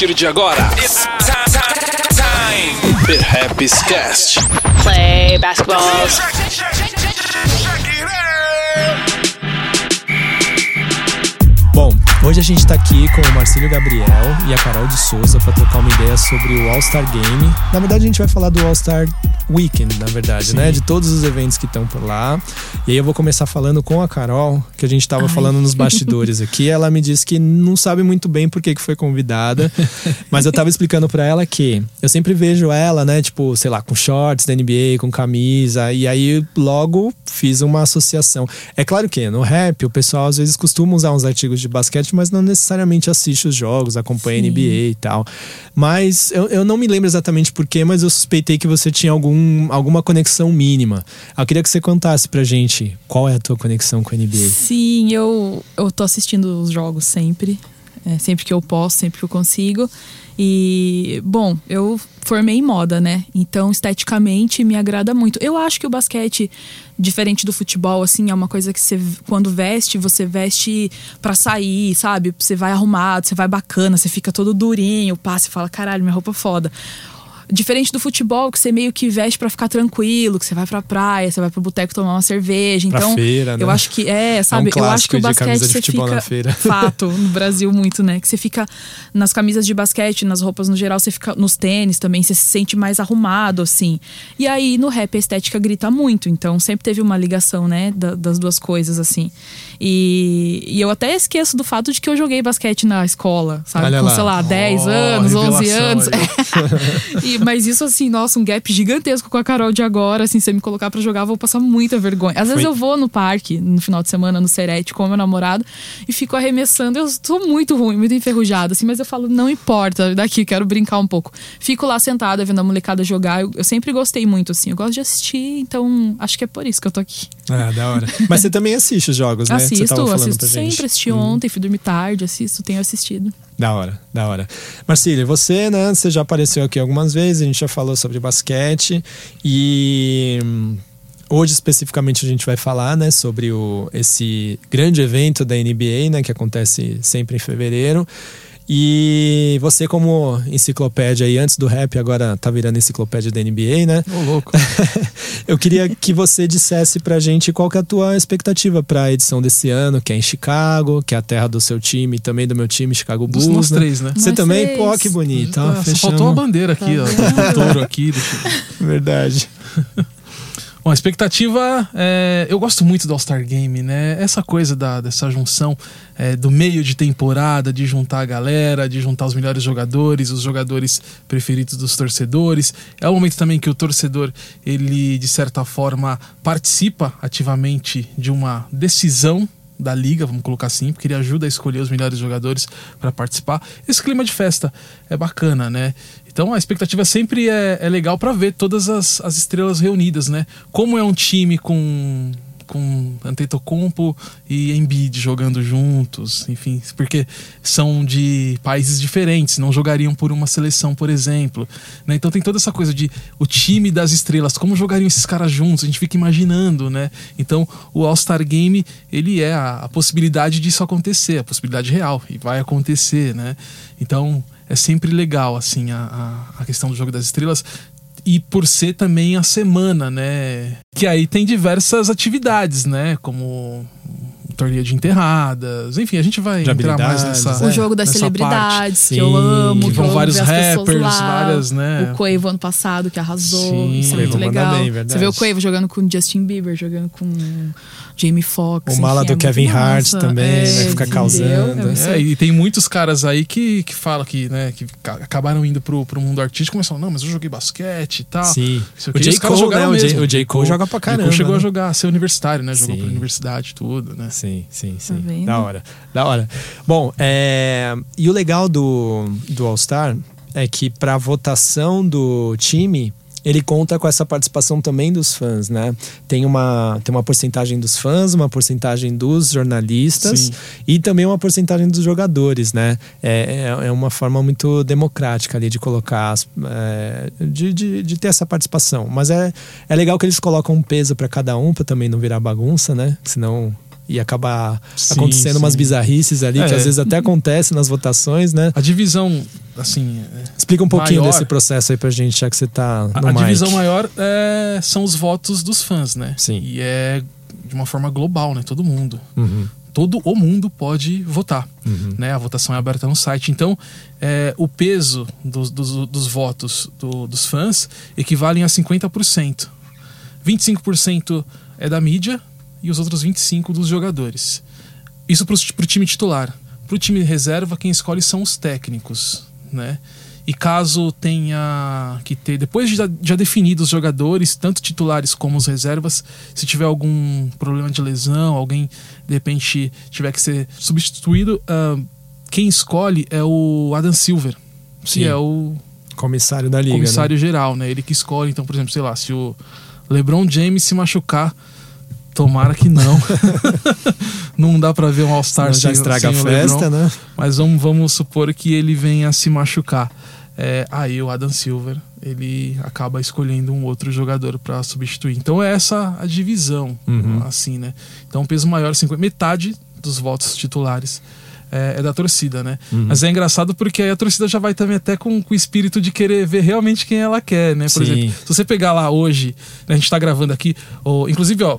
partir de agora, it's time. The Happy's Cast. Play basketball. Bom, hoje a gente tá aqui com o Marcílio Gabriel e a Carol de Souza para trocar uma ideia sobre o All-Star Game. Na verdade, a gente vai falar do All-Star Weekend, na verdade, Sim. né? De todos os eventos que estão por lá. E aí eu vou começar falando com a Carol, que a gente tava Ai. falando nos bastidores aqui. Ela me disse que não sabe muito bem por que, que foi convidada, mas eu tava explicando para ela que eu sempre vejo ela, né? Tipo, sei lá, com shorts da NBA, com camisa, e aí logo fiz uma associação. É claro que no rap o pessoal às vezes costuma usar uns artigos de basquete, mas não necessariamente assiste os jogos, acompanha Sim. NBA e tal. Mas eu, eu não me lembro exatamente porquê, mas eu suspeitei que você tinha algum, alguma conexão mínima. Eu queria que você contasse pra gente qual é a tua conexão com a NBA. Sim, eu, eu tô assistindo os jogos sempre. é, sempre que eu posso, sempre que eu consigo. E, bom, eu formei em moda, né? Então, esteticamente, me agrada muito. Eu acho que o basquete, diferente do futebol, assim, é uma coisa que você, quando veste, você veste pra sair, sabe? Você vai arrumado, você vai bacana, você fica todo durinho, pá, você fala, caralho, minha roupa é foda. Diferente do futebol, que você meio que veste pra ficar tranquilo, que você vai pra praia, você vai pro boteco tomar uma cerveja. Pra Então, feira, né? eu acho que é, sabe? eu acho que o basquete você fica fato no Brasil muito, né? Que você fica nas camisas de basquete, nas roupas no geral, você fica nos tênis também, você se sente mais arrumado assim. E aí no rap a estética grita muito, então sempre teve uma ligação, né, da- das duas coisas assim. E, e eu até esqueço do fato de que eu joguei basquete na escola, sabe? Olha Com, lá. sei lá, 10 Oh, anos, 11 revelação anos. E- mas isso, assim, nossa, um gap gigantesco com a Carol de agora. Assim, se você me colocar pra jogar, eu vou passar muita vergonha. Às vezes Foi- eu vou no parque, no final de semana, no Serete, com o meu namorado, e fico arremessando. Eu sou muito ruim, muito enferrujada, assim, mas eu falo, não importa, daqui, quero brincar um pouco. Fico lá sentada, vendo a molecada jogar. Eu, eu sempre gostei muito, assim, eu gosto de assistir, então acho que é por isso que eu tô aqui. Ah, da hora. Mas você também assiste os jogos, né? Assisto, assisto. Hum. sempre, assisti ontem, fui dormir tarde, assisto, tenho assistido. Da hora, da hora. Marcília, você, né? Você já apareceu aqui algumas vezes, a gente já falou sobre basquete e hum, hoje especificamente a gente vai falar, né, sobre o, esse grande evento da NBA, né, que acontece sempre em fevereiro. E você, como enciclopédia aí, antes do rap, agora tá virando enciclopédia da NBA, né? Ô, louco. Eu queria que você dissesse pra gente qual que é a tua expectativa pra edição desse ano, que é em Chicago, que é a terra do seu time e também do meu time, Chicago Dos Bulls. nós né? três, né? Você Nós também? três. Pô, que bonito. ó, Ah, faltou a bandeira aqui, ó. Tá O touro aqui. do- Verdade. Bom, a expectativa é, eu gosto muito do All-Star Game, né? Essa coisa da, dessa junção é, do meio de temporada, de juntar a galera, de juntar os melhores jogadores, os jogadores preferidos dos torcedores. É o momento também que o torcedor, ele de certa forma participa ativamente de uma decisão da liga, vamos colocar assim, porque ele ajuda a escolher os melhores jogadores para participar. Esse clima de festa é bacana, né? Então a expectativa sempre é, é legal para ver todas as, as estrelas reunidas, né? Como é um time com com Antetokounmpo e Embiid jogando juntos, enfim, porque são de países diferentes, não jogariam por uma seleção, por exemplo. né? Então tem toda essa coisa de o time das estrelas, como jogariam esses caras juntos, a gente fica imaginando, né? Então o All-Star Game, ele é a, a possibilidade disso acontecer, a possibilidade real, e vai acontecer, né? Então é sempre legal, assim, a, a, a questão do jogo das estrelas e por ser também a semana, né? Que aí tem diversas atividades, né? Como torneio de enterradas, enfim, a gente vai De entrar mais nessa. O jogo das nessa celebridades, parte. que eu Sim, amo. que que vão vários rappers, lá. várias, né? O Quavo ano passado, que arrasou. Sim. isso é muito legal. bem. Você vê o Quavo jogando com Justin Bieber, jogando com Jamie Foxx. O mala enfim, do é Kevin Hart também, É, né, fica entendeu? causando. É É, e tem muitos caras aí que, que falam que, né, que ca- acabaram indo pro, pro mundo artístico e começam, não, mas eu joguei basquete e tal. Sim. O J. Cole, né? O J- o J. Cole joga pra J. Cole caramba, chegou né? a jogar, a ser universitário, né? Jogou Sim. pra universidade tudo, né? Sim, sim, sim. Tá da hora, da hora. Bom, é, e o legal do, do All-Star é que para votação do time, ele conta com essa participação também dos fãs, né? Tem uma, tem uma porcentagem dos fãs, uma porcentagem dos jornalistas Sim. e também uma porcentagem dos jogadores, né? É, é, é uma forma muito democrática ali de colocar, as- é, de, de, de ter essa participação. Mas é, é legal que eles colocam um peso para cada um, para também não virar bagunça, né? Senão e acabar Sim, acontecendo umas sim. bizarrices ali, que É. às vezes até acontece nas votações, né? A divisão, assim. é, Explica um pouquinho Maior. desse processo aí pra gente, já que você tá no A, a divisão maior é, são os votos dos fãs, né? Sim. E é de uma forma global, né? Todo mundo. Uhum, Todo o mundo pode votar. uhum. Né? A votação é aberta no site. Então, é, o peso dos, dos, dos votos do- dos fãs equivalem a 50%. 25% é da mídia e os outros 25% dos jogadores. Isso para o time titular. Para o time reserva, quem escolhe são os técnicos. Né? E caso tenha que ter, depois de já, já definido os jogadores, tanto titulares como os reservas, se tiver algum problema de lesão, alguém de repente tiver que ser substituído, ah, quem escolhe é o Adam Silver, que Sim. é o Comissário da liga, comissário geral, né? Ele que escolhe. Então, por exemplo, sei lá, se o LeBron James se machucar, tomara que não. não dá pra ver um? All-Star já sem, estraga a sem LeBron. festa, né? Mas vamos, vamos supor que ele venha a se machucar. É, aí o Adam Silver ele acaba escolhendo um outro jogador para substituir. Então é essa a divisão, Uhum. assim, né? Então peso maior, 50, metade dos votos titulares é, é da torcida, né? Uhum. Mas é engraçado porque aí a torcida já vai também até com, com o espírito de querer ver realmente quem ela quer, né? Por Sim. exemplo, se você pegar lá hoje, né, a gente tá gravando aqui, ou, inclusive, ó,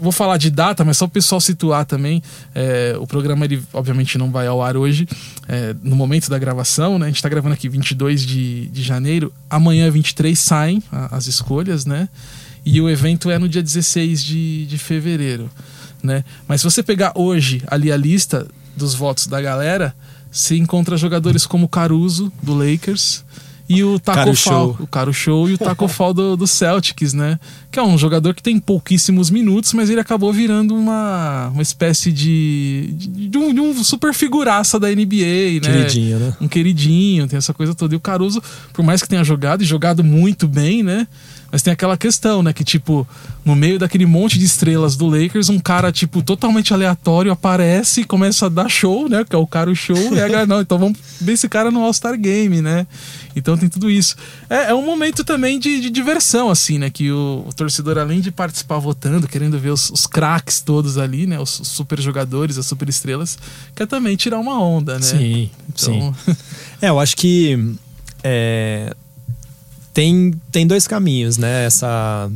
vou falar de data, mas só o pessoal situar também. é, o programa, ele obviamente não vai ao ar hoje, é, no momento da gravação, né? A gente tá gravando aqui 22 de, de janeiro. Amanhã, 23, saem a- as escolhas, né? E o evento é no dia 16 de, de fevereiro, né? Mas se você pegar hoje ali a lista dos votos da galera, você encontra jogadores como Caruso, do Lakers, e o Taco Fall, Show. o Caro Show e o Taco Fall do, do Celtics, né? Que é um jogador que tem pouquíssimos minutos, mas ele acabou virando uma, uma espécie de, de, de um, de um super figuraça da NBA, né? Queridinho, né? um queridinho, tem essa coisa toda. E o Caruso, por mais que tenha jogado e jogado muito bem, né? Mas tem aquela questão, né? Que, tipo, no meio daquele monte de estrelas do Lakers, um cara, tipo, totalmente aleatório aparece e começa a dar show, né? Que é o cara o show. e a galera, não, então vamos ver esse cara no All-Star Game, né? Então tem tudo isso. É, é um momento também de, de diversão, assim, né? Que o, o torcedor, além de participar votando, querendo ver os, os craques todos ali, né? Os, os super jogadores, as super estrelas, quer também tirar uma onda, né? Sim, Então, sim. É, eu acho que é, tem, tem dois caminhos, né? Essa,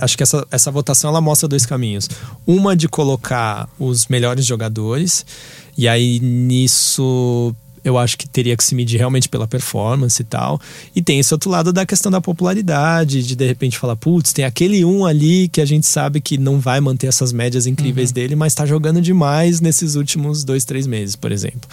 acho que essa, essa votação ela mostra dois caminhos. Uma de colocar os melhores jogadores, e aí nisso eu acho que teria que se medir realmente pela performance e tal. E tem esse outro lado da questão da popularidade, de de repente falar, putz, tem aquele um ali que a gente sabe que não vai manter essas médias incríveis dele, mas tá jogando demais nesses últimos dois, três meses, por exemplo.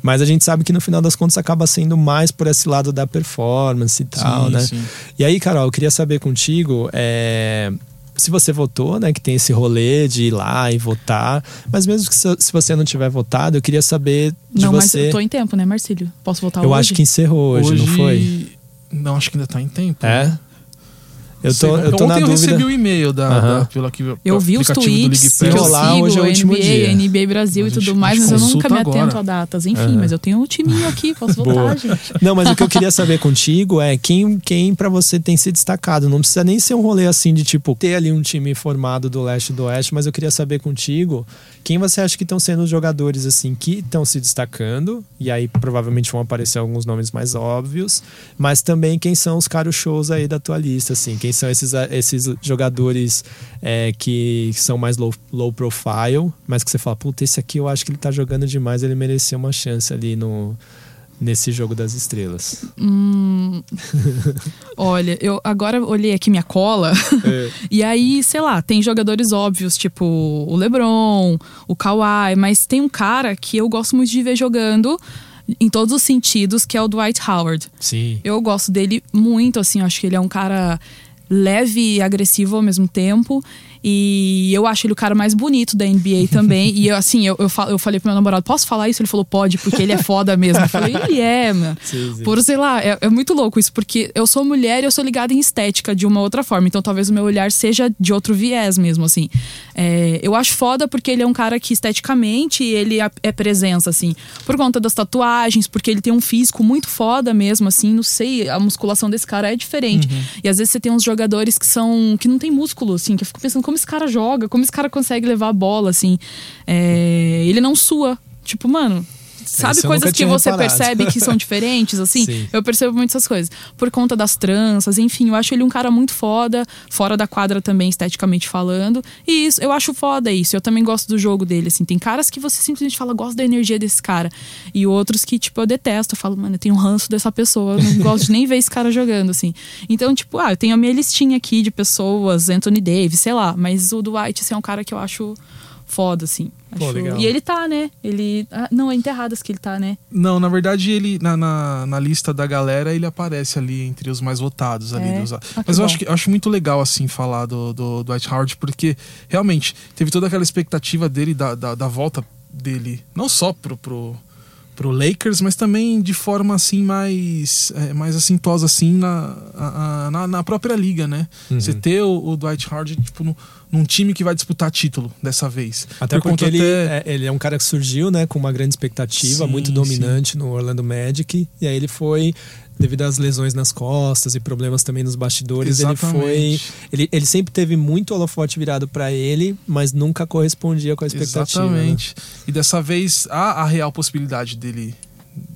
Mas a gente sabe que no final das contas acaba sendo mais por esse lado da performance e tal, Sim, né? sim. E aí, Carol, eu queria saber contigo, é, se você votou, né, que tem esse rolê de ir lá e votar, mas mesmo que se se você não tiver votado, eu queria saber de Não, mas você. eu tô em tempo, né, Marcílio? Posso votar Eu hoje? acho que encerrou hoje, não foi? Não, acho que ainda tá em tempo. É? Eu tô, eu tô Ontem na eu dúvida. recebi o e-mail da, Aham. da, pelo, aqui, Eu vi os tweets que eu Rolar sigo, hoje é o último NBA, dia. NBA Brasil Mas e gente- tudo mais, gente mas eu nunca me consulta atento agora. a datas. Enfim, Aham. mas eu tenho um timinho aqui, posso Boa. votar, gente. Não, mas o que eu queria saber contigo é quem, quem para você tem se destacado. Não precisa nem ser um rolê assim de tipo ter ali um time formado do leste e do oeste, mas eu queria saber contigo quem você acha que estão sendo os jogadores assim que estão se destacando e aí provavelmente vão aparecer alguns nomes mais óbvios, mas também quem são os caros shows aí da tua lista, assim, quem são esses, esses jogadores é, que são mais low, low profile, mas que você fala, puta, esse aqui eu acho que ele tá jogando demais, ele merecia uma chance ali no nesse jogo das estrelas. Hum, olha, eu agora olhei aqui minha cola. E aí, sei lá, tem jogadores óbvios, tipo o LeBron, o Kawhi, mas tem um cara que eu gosto muito de ver jogando em todos os sentidos, que é o Dwight Howard. Sim. Eu gosto dele muito, assim, eu acho que ele é um cara leve e agressivo ao mesmo tempo. E eu acho ele o cara mais bonito da NBA também. e eu, assim, eu, eu, eu falei pro meu namorado, posso falar isso? Ele falou, pode, porque ele é foda mesmo. Eu falei, ele é, mano. Sim, sim. Por, sei lá, é, é muito louco isso, porque eu sou mulher e eu sou ligada em estética de uma outra forma. Então talvez o meu olhar seja de outro viés mesmo, assim. É, eu acho foda porque ele é um cara que esteticamente ele é, é presença, assim. Por conta das tatuagens, porque ele tem um físico muito foda mesmo, assim. Não sei, a musculação desse cara é diferente. E às vezes você tem uns jogadores que são. que não tem músculo, assim, que eu fico pensando como como esse cara joga, como esse cara consegue levar a bola, assim. É, ele não sua. Tipo, mano, Sabe Isso eu coisas que você reparado. percebe que são diferentes, assim? Sim. Eu percebo muito essas coisas. Por conta das tranças, enfim, eu acho ele um cara muito foda, fora da quadra também, esteticamente falando. E isso, eu acho foda isso. Eu também gosto do jogo dele, assim. Tem caras que você simplesmente fala, gosto da energia desse cara. E outros que, tipo, eu detesto. Eu falo, mano, eu tenho um ranço dessa pessoa. Eu não gosto de nem ver esse cara jogando, assim. Então, tipo, ah, eu tenho a minha listinha aqui de pessoas, Anthony Davis, sei lá. Mas o Dwight, assim, é um cara que eu acho foda, assim. Pô. E ele tá, né? Ele. ah, não, é enterradas que ele tá, né? Não, na verdade, ele na, na, na lista da galera, ele aparece ali entre os mais votados ali. É? Dos... Ah, Mas eu bom. acho, que, eu acho muito legal, assim, falar do, do Dwight Howard, porque realmente teve toda aquela expectativa dele, da, da, da volta dele, não só pro, pro, pro Lakers, mas também de forma, assim, mais, é, mais assintosa, assim, na, a- a- na, na própria liga, né? Uhum. Você ter o, o Dwight Howard, tipo, no- num time que vai disputar título dessa vez. Até Por porque ele, até- é, ele é um cara que surgiu, né, com uma grande expectativa, Sim, muito dominante no Orlando Magic, e aí ele foi devido às lesões nas costas e problemas também nos bastidores, ele foi, Exatamente. ele, ele sempre teve muito holofote virado pra ele, mas nunca correspondia com a expectativa. né? Exatamente. E dessa vez há a real possibilidade dele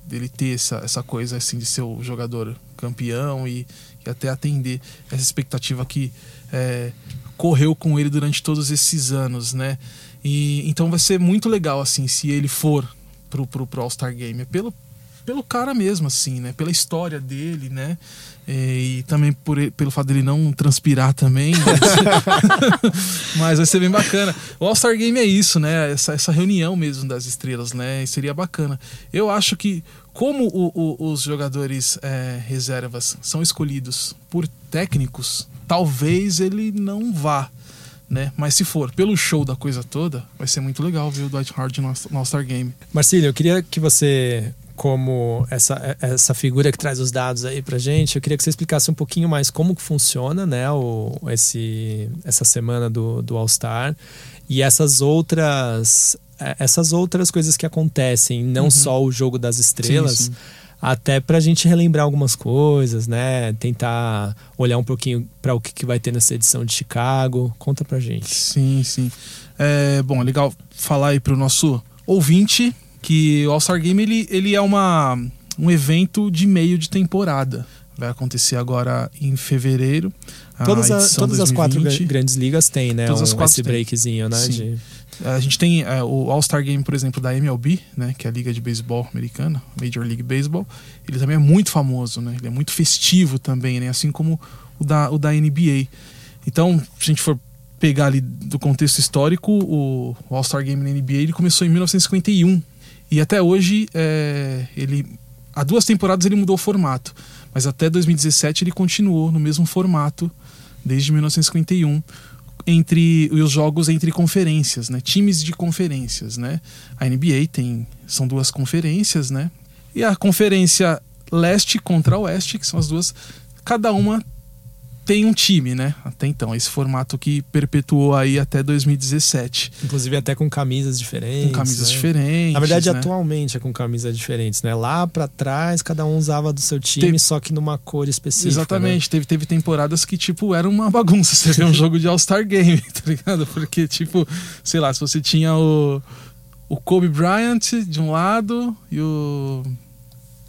dele ter essa, essa coisa assim de ser o jogador campeão e, e até atender essa expectativa que é, correu com ele durante todos esses anos, né? E então vai ser muito legal assim se ele for pro, pro, pro All-Star Game, é pelo pelo cara mesmo assim, né? Pela história dele, né? É, E também por pelo fato dele não transpirar também, mas, mas vai ser bem bacana. O All-Star Game é isso, né? Essa, essa reunião mesmo das estrelas, né? E seria bacana. Eu acho que, como o- o- os jogadores é, reservas são escolhidos por técnicos, talvez ele não vá. Né? Mas se for pelo show da coisa toda, vai ser muito legal ver o Dwight Howard no All-Star Game. Marcílio, eu queria que você, como essa, essa figura que traz os dados aí pra gente, eu queria que você explicasse um pouquinho mais como funciona, né, o, esse, essa semana do, do All-Star e essas outras eh, essas outras coisas que acontecem, não só o jogo das estrelas, Sim, sim. até pra gente relembrar algumas coisas, né, tentar olhar um pouquinho para o que, que vai ter nessa edição de Chicago. Conta pra gente. Sim, sim. É, bom, é legal falar aí pro nosso ouvinte que o All-Star Game ele, ele é uma, um evento de meio de temporada. Vai acontecer agora em fevereiro. Todas, a- todas as quatro 2020. gra- grandes ligas têm, né? Todas as um, quatro esse breakzinho, né? De- A gente tem é, o All-Star Game, por exemplo, da MLB, né, que é a Liga de Beisebol Americana, Major League Baseball. Ele também é muito famoso, né? Ele é muito festivo também, né? Assim como o da, o da NBA. Então, se a gente for pegar ali do contexto histórico, o o All-Star Game na NBA ele começou em 1951 e até hoje é, ele há duas temporadas ele mudou o formato, mas até 2017 ele continuou no mesmo formato desde 1951 entre os jogos entre conferências, né? Times de conferências, né? A NBA tem são duas conferências, né? E a conferência leste contra oeste, que são as duas, cada uma tem um time, né? Até então, esse formato que perpetuou aí até 2017, Inclusive até com camisas diferentes. com camisas né? diferentes. Na verdade, né? atualmente é com camisas diferentes, né? Lá pra trás, cada um usava do seu time, Teve- só que numa cor específica. Exatamente, teve, teve temporadas que, tipo, era uma bagunça você ver um jogo de All-Star Game, tá ligado? Porque, tipo, sei lá, se você tinha o, o Kobe Bryant de um lado e o. Né?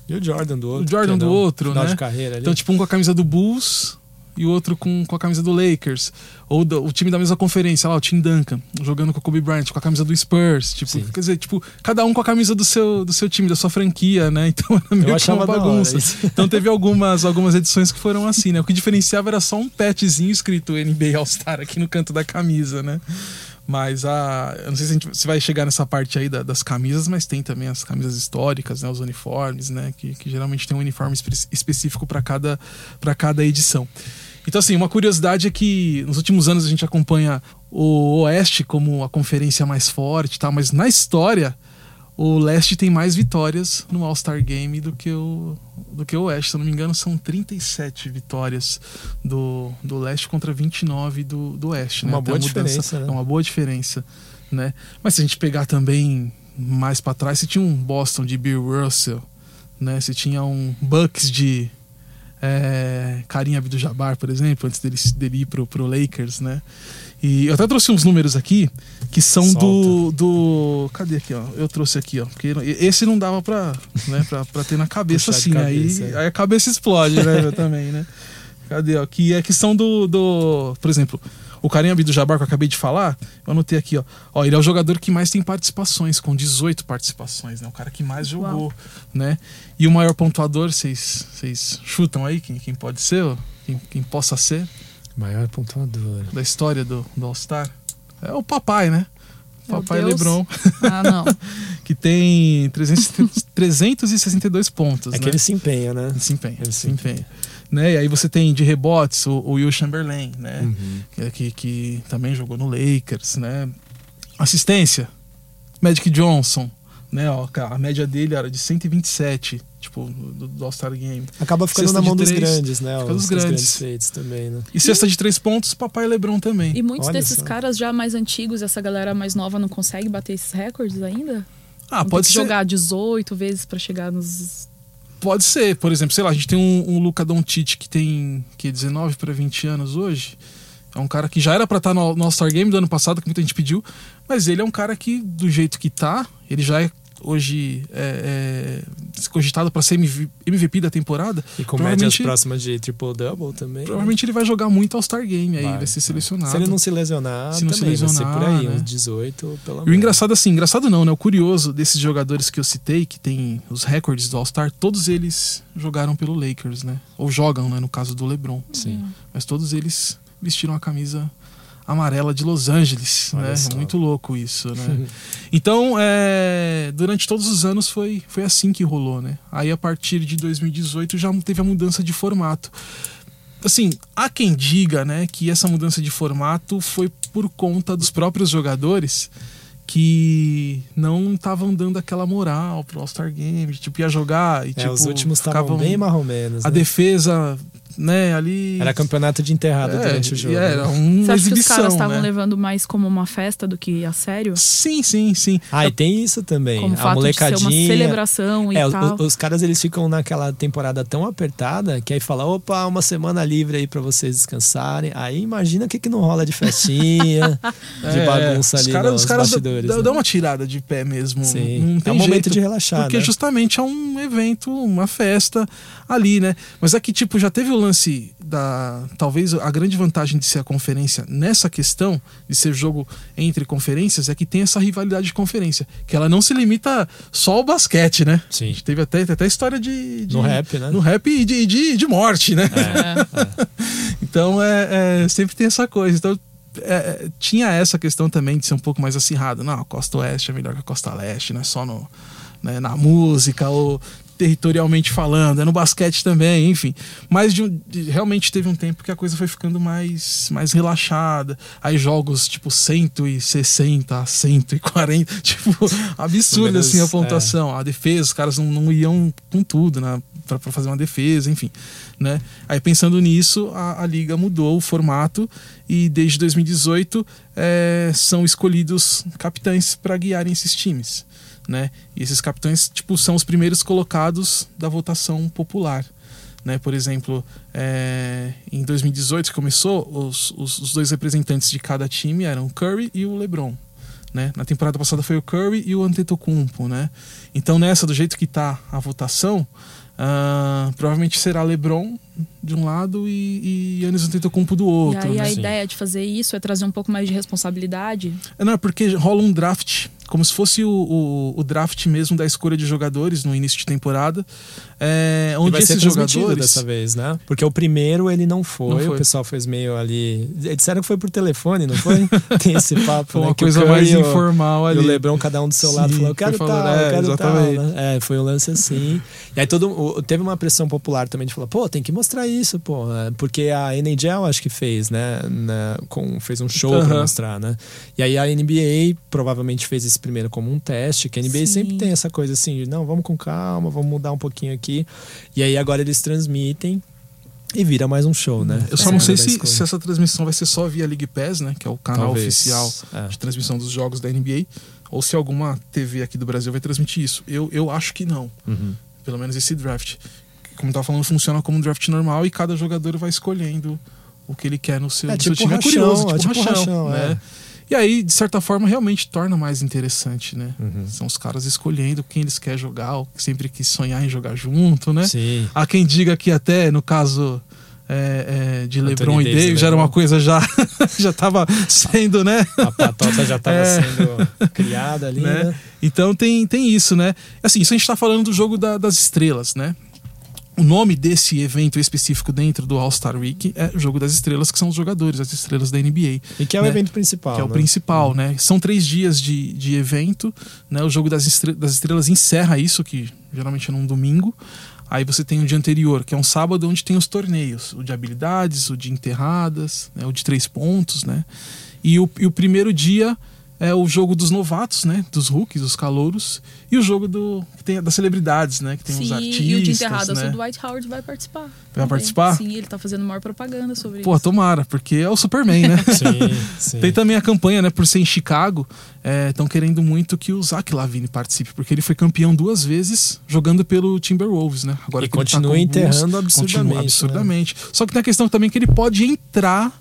E o Jordan do outro. Jordan que é do outro, né? Então, tipo, um com a camisa do Bulls e o outro com, com a camisa do Lakers. Ou do- o time da mesma conferência, lá, o Tim Duncan, jogando com o Kobe Bryant, com a camisa do Spurs. Tipo, Sim. quer dizer, tipo, cada um com a camisa do seu, do seu time, da sua franquia, né? Então era meio que uma bagunça. Então teve algumas, algumas edições que foram assim, né? O que diferenciava era só um patchzinho escrito NBA All-Star aqui no canto da camisa, né? Mas a. Eu não sei se a gente se vai chegar nessa parte aí da- das camisas, mas tem também as camisas históricas, né? Os uniformes, né? Que, que geralmente tem um uniforme espe- específico para cada, pra cada edição. Então, assim, uma curiosidade é que nos últimos anos a gente acompanha o Oeste como a conferência mais forte e tal, mas na história o Leste tem mais vitórias no All-Star Game do que o, do que o Oeste. Se eu não me engano, são 37 vitórias do, do Leste contra 29 do, do Oeste. né? Uma boa mudança- diferença, né? É uma boa diferença, né? Mas se a gente pegar também mais para trás, você tinha um Boston de Bill Russell, né? Você tinha um Bucks de é, Karim Abdul-Jabbar, por exemplo, antes dele, dele ir pro, pro Lakers, né? E eu até trouxe uns números aqui que são do, do. Cadê aqui, ó? Eu trouxe aqui, ó. Porque esse não dava pra, né, pra, pra ter na cabeça assim. cabeça, aí, é. aí a cabeça explode, né? também, né? Cadê, ó? Que é questão do, do. Por exemplo, o Karim Abdul-Jabbar que eu acabei de falar, eu anotei aqui, ó. ó. Ele é o jogador que mais tem participações, com 18 participações, né? O cara que mais jogou, Uau. né? E o maior pontuador, vocês vocês chutam aí quem, quem pode ser? Quem, quem possa ser Maior pontuador. da história do, do All-Star? É o papai, né? Papai. LeBron, Ah, não. que tem 300, 362 pontos, É né? que ele se empenha, né? se empenha, Ele se se empenha. Né? E aí você tem de rebotes o, o Will Chamberlain, né? Uhum. que, que, que também jogou no Lakers, né? Assistência, Magic Johnson, né? Ó, a média dele era de 127, tipo, do, do All-Star Game. Acaba ficando Cesta na mão de dos três, grandes, né? fica Os, dos os grandes. grandes feitos também, né? E cesta de três pontos, papai LeBron também. E muitos Olha desses só. caras já mais antigos, essa galera mais nova não consegue bater esses recordes ainda? Ah, Não pode tem ser. que jogar 18 vezes pra chegar nos. Pode ser, por exemplo, sei lá, a gente tem um, um Luca Doncic que tem que 19 para 20 anos hoje. É um cara que já era pra estar no, no All-Star Game do ano passado, que muita gente pediu, mas ele é um cara que, do jeito que tá, ele já é hoje é, é, cogitado para ser MV MVP da temporada. E com médias próximas de triple-double também. né? Provavelmente ele vai jogar muito All-Star Game aí, vai, Vai, ser selecionado. Se ele não se lesionar, Se não se também vai ser lesionar, por aí, né? uns 18 pelo E o menos. engraçado assim, engraçado não, né? O curioso desses jogadores que eu citei, que tem os recordes do All-Star, todos eles jogaram pelo Lakers, né? Ou jogam, né? No caso do LeBron. Sim. Mas todos eles vestiram a camisa amarela de Los Angeles, Olha né? só. Muito louco isso, né? então, é, durante todos os anos foi, foi assim que rolou, né? Aí a partir de 2018 já teve a mudança de formato. Assim, há quem diga, né, que essa mudança de formato foi por conta dos próprios jogadores que não estavam dando aquela moral pro All-Star Game, tipo, ia jogar e É, tipo, os últimos estavam bem mais ou menos. a né? defesa, né, ali Era campeonato de enterrado é, durante o e jogo. Era né? uma Você acha que os exibição, caras estavam né? levando mais como uma festa do que a sério? Sim, sim, sim. Ah, e tem isso também. Como a fato de ser uma molecadinha. celebração e É, tal. os caras eles ficam naquela temporada tão apertada que aí fala, opa, uma semana livre aí pra vocês descansarem. Aí imagina o que, que não rola de festinha, de É, bagunça os ali caras, nos os caras bastidores. dão, né? dão uma tirada de pé mesmo. Sim. Não é um momento jeito, de relaxar, Porque né? justamente é um evento, uma festa ali, né? Mas é que, tipo, já teve o lance da. Talvez a grande vantagem de ser a conferência nessa questão, de ser jogo entre conferências, é que tem essa rivalidade de conferência. Que ela não se limita só ao basquete, né? A Sim. gente teve até, até história de, de- No rap, né? No rap e de, de, de morte, né? É. Então é, é, sempre tem essa coisa. Então é, é, tinha essa questão também de ser um pouco mais acirrada. Não, a Costa Oeste é melhor que a Costa Leste, não é só no, né, na música ou territorialmente falando, é no basquete também, enfim. Mas de de- realmente teve um tempo que a coisa foi ficando mais, mais relaxada. Aí jogos tipo 160, 140, tipo, absurdo Números, assim a é. pontuação. A defesa, os caras não, não iam com tudo, né? Pra, pra fazer uma defesa, enfim. Né? Aí pensando nisso, a, a liga mudou o formato e desde 2018 eh, são escolhidos capitães para guiarem esses times. Né? E esses capitães tipo, são os primeiros colocados da votação popular. Né? Por exemplo, eh, em 2018 que começou, os, os, os dois representantes de cada time eram o Curry e o LeBron. Né? Na temporada passada foi o Curry e o Antetokounmpo, né? Então nessa, do jeito que tá a votação, ah, provavelmente será LeBron de um lado e, e Giannis Antetokounmpo do E outro, aí né? a Sim. ideia de fazer isso é trazer um pouco mais de responsabilidade. Não, é porque rola um draft, como se fosse o, o, o draft mesmo da escolha de jogadores no início de temporada, é, E onde vai ser esses transmitido jogadores... dessa vez, né? Porque o primeiro ele não foi, Não foi. o pessoal fez meio ali. Disseram que foi por telefone, não foi? Tem esse papo, Foi né? uma o coisa mais e o- informal E ali. o Lebron, cada um do seu lado, Sim, falou: Eu quero foi tal, falando, é, eu quero exatamente. tal. Né? É, foi um lance assim. E aí todo, teve uma pressão popular também de falar: pô, tem que mostrar isso, pô. É, Porque a NHL acho que fez, né? Na- com, fez um show pra Aham. mostrar, né? E aí a NBA provavelmente fez esse primeiro como um teste, que a NBA Sim. sempre tem essa coisa assim: de, não, vamos com calma, vamos mudar um pouquinho aqui. E aí agora eles transmitem. E vira mais um show, né? Eu só É, não sei se, se essa transmissão vai ser só via League Pass, né? Que é o canal Talvez. oficial É. de transmissão dos jogos da NBA, ou se alguma TV aqui do Brasil vai transmitir isso. Eu, eu acho que não. Uhum. Pelo menos esse draft. Como eu tava falando, funciona como um draft normal e cada jogador vai escolhendo o que ele quer no seu, É no seu tipo time. rachão, é curioso, é tipo, tipo rachão, rachão, né? é. E aí, de certa forma, realmente torna mais interessante, né? Uhum. São os caras escolhendo quem eles querem jogar, ou que sempre quis sonhar em jogar junto, né? Sim. Há quem diga que até, no caso é, é, de Anthony LeBron e Davis Davis, já era uma coisa já já estava sendo, né? A patota já estava É. sendo criada ali, né? né? Então tem, tem isso, né? Assim, isso a gente tá falando do jogo da- das estrelas, né? O nome desse evento específico dentro do All-Star Week é o Jogo das Estrelas, que são os jogadores, as estrelas da NBA. E que é o né? evento principal. que é o né? principal, né? São três dias de, de evento, né? O jogo das, estre- das estrelas encerra isso, que geralmente é num domingo. Aí você tem o dia anterior, que é um sábado, onde tem os torneios, o de habilidades, o de enterradas, né? o de três pontos, né? E o, e o primeiro dia é o jogo dos novatos, né? Dos rookies, dos calouros, e o jogo do que tem das celebridades, né? Que tem os Sim, artistas, e o de enterradas, né? o Dwight Howard vai participar. Vai também. participar? Sim, ele tá fazendo maior propaganda sobre Pô, isso. tomara, porque é o Superman, né? Sim, sim. Tem também a campanha, né? Por ser em Chicago, estão querendo muito que o Zach Lavine participe, porque ele foi campeão duas vezes jogando pelo Timberwolves, né? Agora E que ele tá continua com o enterrando Bulls, absurdamente, Continua né? absurdamente. Só que tem a questão também que ele pode entrar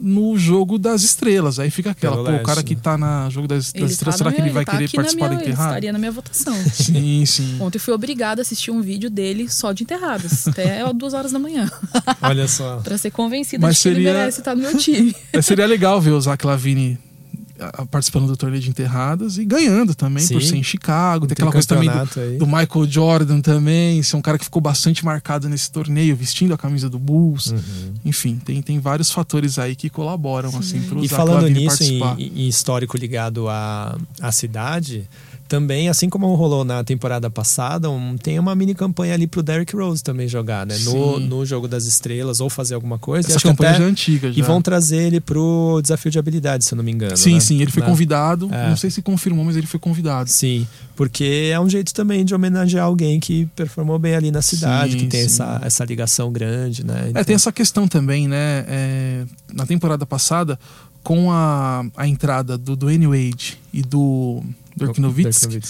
no jogo das estrelas. Aí fica aquela, Pelo pô, o cara que né? tá na jogo das, das Ele estrelas, tá será que ele vai tá querer participar minha, do ele enterrado? estaria na minha votação. Sim, sim. Ontem eu fui obrigada a assistir um vídeo dele só de enterradas, até duas horas da manhã, Olha só. pra ser convencida Mas de que ele seria- merece estar no meu time. É, seria legal ver o Zach Lavine ah, participando do torneio de enterradas e ganhando também, por Sim. ser em Chicago. Tem Tem aquela coisa também do, do Michael Jordan também, ser um cara que ficou bastante marcado nesse torneio, vestindo a camisa do Bulls. Uhum. Enfim, tem, tem vários fatores aí que colaboram assim pro E Zach falando Lavine nisso, em, em histórico ligado à, à cidade, também, assim como rolou na temporada passada, um- tem uma mini campanha ali pro Derrick Rose também jogar, né? No, Sim. no jogo das estrelas, ou fazer alguma coisa. E Essa campanha até- já é antiga. Já. E vão trazer ele pro desafio de habilidade, se eu não me engano. Sim, né? sim, ele foi Na- convidado. É. Não sei se confirmou, mas ele foi convidado. Sim, porque é um jeito também de homenagear alguém que performou bem ali na cidade, Sim, que tem sim. essa, essa ligação grande, né? É, Então- tem essa questão também, né? É, na temporada passada, com a, a entrada do Dwayne Wade e do Nowitzki.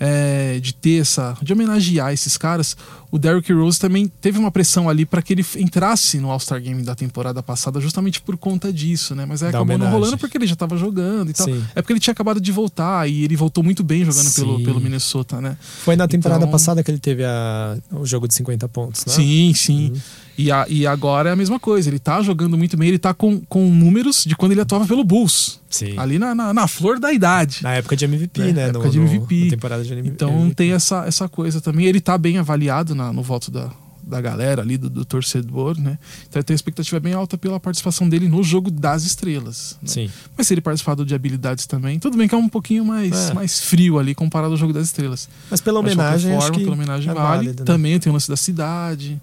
É, de ter essa. de homenagear esses caras, o Derrick Rose também teve uma pressão ali para que ele entrasse no All-Star Game da temporada passada, justamente por conta disso, né? Mas aí Da acabou não homenagem. rolando porque ele já tava jogando e tal. Sim. É porque ele tinha acabado de voltar e ele voltou muito bem jogando pelo, Sim. pelo Minnesota, né? Foi na temporada Então- passada que ele teve a- o jogo de 50 pontos, né? Sim, sim. Uhum. E, a- e agora é a mesma coisa. Ele tá jogando muito bem, ele tá com, com números de quando ele atuava pelo Bulls. Sim. Ali na, na, na flor da idade. Na época de MVP, É, né? época no, de MVP. na temporada de MVP. Então tem essa, essa coisa também. Ele tá bem avaliado na- no voto da, da galera ali, do, do torcedor, né? Então tem uma expectativa bem alta pela participação dele no jogo das estrelas. né? Sim. Mas se ele participar do de habilidades também, tudo bem que é um pouquinho mais, É. mais frio ali comparado ao jogo das estrelas. Mas pela Mas, de qualquer homenagem, acho forma, que pela homenagem é vale. válido, né? Também tem o lance da cidade.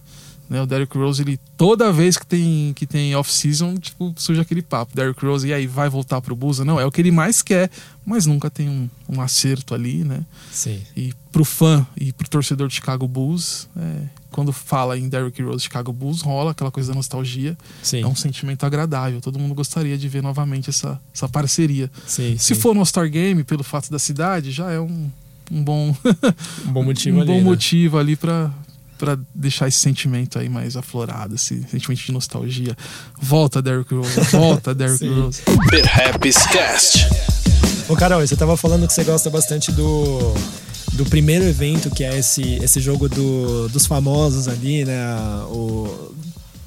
Né? O Derrick Rose, ele toda vez que tem, que tem off-season, tipo, surge aquele papo. Derrick Rose, e aí, vai voltar pro Bulls? Não, é o que ele mais quer, mas nunca tem um, um acerto ali, né? Sim. E pro fã e pro torcedor de Chicago Bulls, é, quando fala em Derrick Rose Chicago Bulls, rola aquela coisa da nostalgia. Sim. É um sentimento agradável. Todo mundo gostaria de ver novamente essa, essa parceria. sim, Se sim. for no All-Star Game, pelo fato da cidade, já é um, um bom um bom motivo um ali. bom né? motivo ali pra para deixar esse sentimento aí mais aflorado, esse sentimento de nostalgia. Volta Derrick Rose, volta Derrick. Rose. Perhaps Cast. Ô, Carol, você tava falando que você gosta bastante do, do primeiro evento, que é esse, esse jogo do, dos famosos ali, né? O,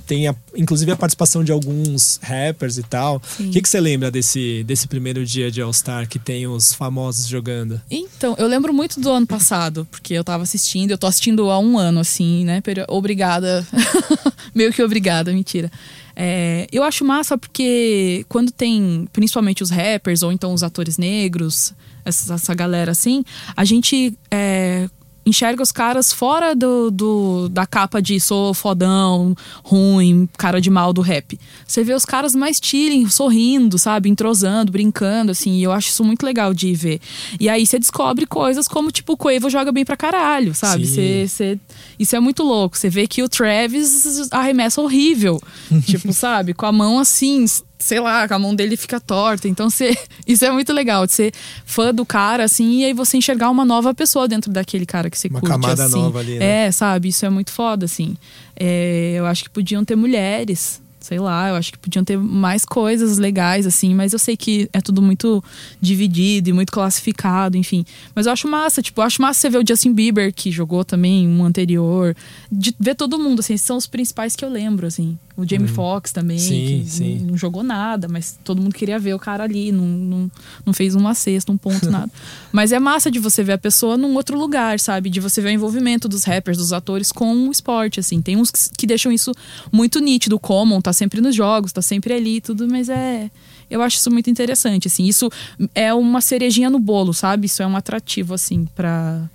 tem a- inclusive a participação de alguns rappers e tal. O que, que você lembra desse, desse primeiro dia de All-Star que tem os famosos jogando? Então, eu lembro muito do ano passado, porque eu tava assistindo, eu tô assistindo há um ano, assim, né? Obrigada. Meio que obrigada, mentira. É, eu acho massa porque quando tem, principalmente os rappers ou então os atores negros, essa, essa galera assim, a gente é, enxerga os caras fora do, do- da capa de sou fodão, ruim, cara de mal do rap. Você vê os caras mais chilling, sorrindo, sabe? Entrosando, brincando, assim. E eu acho isso muito legal de ver. E aí você descobre coisas como, tipo, o Quavo joga bem pra caralho, sabe? Você, você- isso é muito louco. Você vê que o Travis arremessa horrível. tipo, sabe? Com a mão assim, sei lá, a mão dele fica torta. Então, você, isso é muito legal, de ser fã do cara, assim, e aí você enxergar uma nova pessoa dentro daquele cara que você Uma curte. camada assim. nova ali, né? É, sabe? Isso é muito foda, assim. É, eu acho que podiam ter mulheres. Sei lá, eu acho que podiam ter mais coisas legais, assim, mas eu sei que é tudo muito dividido e muito classificado, enfim. Mas eu acho massa, tipo, eu acho massa você ver o Justin Bieber, que jogou também um anterior, de ver todo mundo, assim, esses são os principais que eu lembro, assim. O Jamie Foxx também. Sim, que sim. Não, jogou nada, mas todo mundo queria ver o cara ali, não, não, não fez uma cesta, um ponto, nada. Mas é massa de você ver a pessoa num outro lugar, sabe? De você ver o envolvimento dos rappers, dos atores com o esporte, assim. Tem uns que, deixam isso muito nítido. O Common tá sempre nos jogos, tá sempre ali e tudo, mas é... Eu acho isso muito interessante, assim. Isso é uma cerejinha no bolo, sabe? Isso é um atrativo, assim, pra...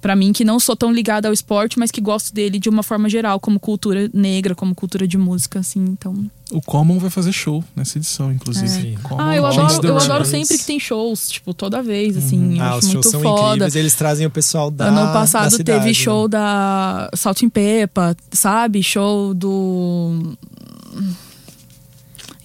Pra mim, que não sou tão ligada ao esporte, mas que gosto dele de uma forma geral, como cultura negra, como cultura de música, assim. Então, O Common vai fazer show nessa edição, inclusive. É. Common ah, eu adoro, eu adoro sempre que tem shows, tipo, toda vez, assim. eu Ah, acho os shows muito são foda. incríveis, eles trazem o pessoal da ano da passado cidade, teve né? show da Salt and Peppa, sabe? Show do.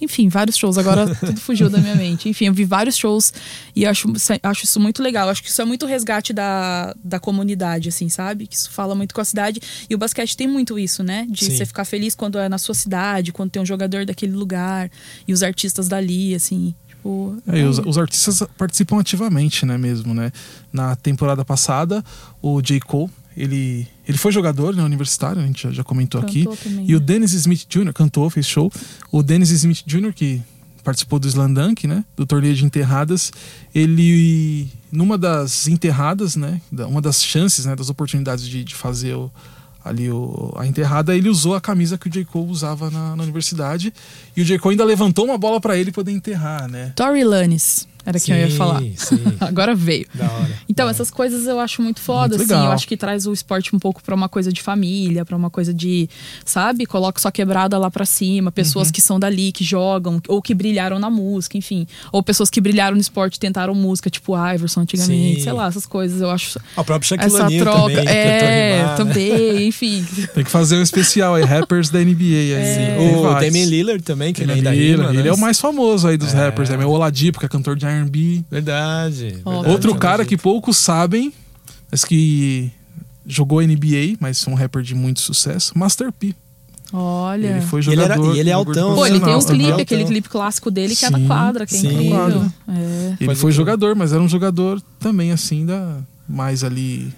Enfim, vários shows. Agora tudo fugiu da minha mente. Enfim, eu vi vários shows e acho, acho isso muito legal. Acho que isso é muito resgate da, da comunidade, assim, sabe? Que isso fala muito com a cidade. E o basquete tem muito isso, né? De Sim. você ficar feliz quando é na sua cidade, quando tem um jogador daquele lugar e os artistas dali, assim. Tipo, É, e os, os artistas participam ativamente, né, mesmo, né? Na temporada passada, o J. Cole, ele, ele foi jogador, né, universitário, a gente já, já comentou aqui. Cantou também, E o né? Dennis Smith Jr. cantou, fez show. O Dennis Smith Jr., que participou do Slam Dunk, né? Do torneio de enterradas. Ele, numa das enterradas, né? Uma das chances, né? Das oportunidades de, de fazer o- ali o, a enterrada, ele usou a camisa que o J. Cole usava na, na universidade. E o J. Cole ainda levantou uma bola pra ele poder enterrar, né? Tory Lannis, era quem eu ia Sim, falar. sim. Agora veio. Da hora. Então, da hora. essas coisas eu acho muito foda, Muito assim. legal. Eu acho que traz o esporte um pouco pra uma coisa de família, pra uma coisa de, sabe? Coloca sua quebrada lá pra cima, pessoas que são dali, que jogam, ou que brilharam na música, enfim. Ou pessoas que brilharam no esporte e tentaram música, tipo Iverson antigamente, Sim. sei lá, essas coisas. Eu acho Ah, O próprio Shaquille essa troca. também, é, rimar, né? também, enfim. Tem que fazer um especial aí, rappers da NBA. Aí, É. O. Damian Lillard também, que ele ainda Lillard, rima, né? Ele é o mais famoso aí dos É. rappers, né? O Oladipo, que é cantor de R&B. Verdade. Verdade, Outro é cara jeito. que poucos sabem, mas que jogou NBA, mas é um rapper de muito sucesso, Master P. Olha. Ele foi E ele jogador. era- e ele é jogador altão, Pô, ele tem um profissional. clipe, aquele clipe clássico dele que é da quadra, que é sim. incrível. É. Ele Pode foi jogador, mas era um jogador também assim da mais ali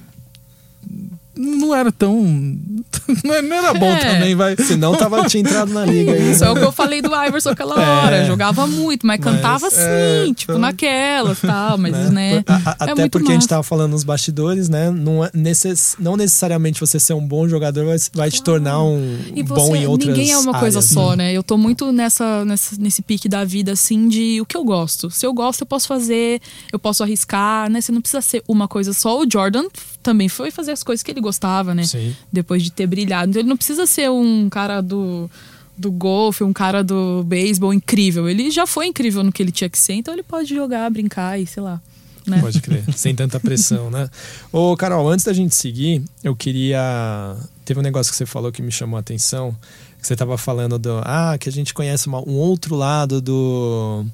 não era tão não era- não era bom É. também, vai. Senão tava tinha entrado na liga aí. Isso é o que eu falei do Iverson aquela hora. Jogava muito, mas, Mas, cantava assim, é, tipo, então- naquelas e tal. Mas, né? A- a- é Até muito porque a gente massa. tava falando nos bastidores, né? Não, é necess, não necessariamente você ser um bom jogador vai, vai te tornar um E você, bom em outras ninguém é uma coisa áreas, só, né? né? Eu tô muito nessa, nessa, nesse pique da vida, assim, de o que eu gosto. Se eu gosto, eu posso fazer, eu posso arriscar, né? Você não precisa ser uma coisa só. O Jordan também foi fazer as coisas que ele gostava, né? Sim. Depois de ter brilhado. Então ele não precisa ser um cara do, do golfe, um cara do beisebol incrível. Ele já foi incrível no que ele tinha que ser, então ele pode jogar, brincar e sei lá. Né? Pode crer, sem tanta pressão, né? Ô, Carol, antes da gente seguir, eu queria. Teve um negócio que você falou que me chamou a atenção. Que você tava falando do. Ah, que a gente conhece uma- um outro lado do,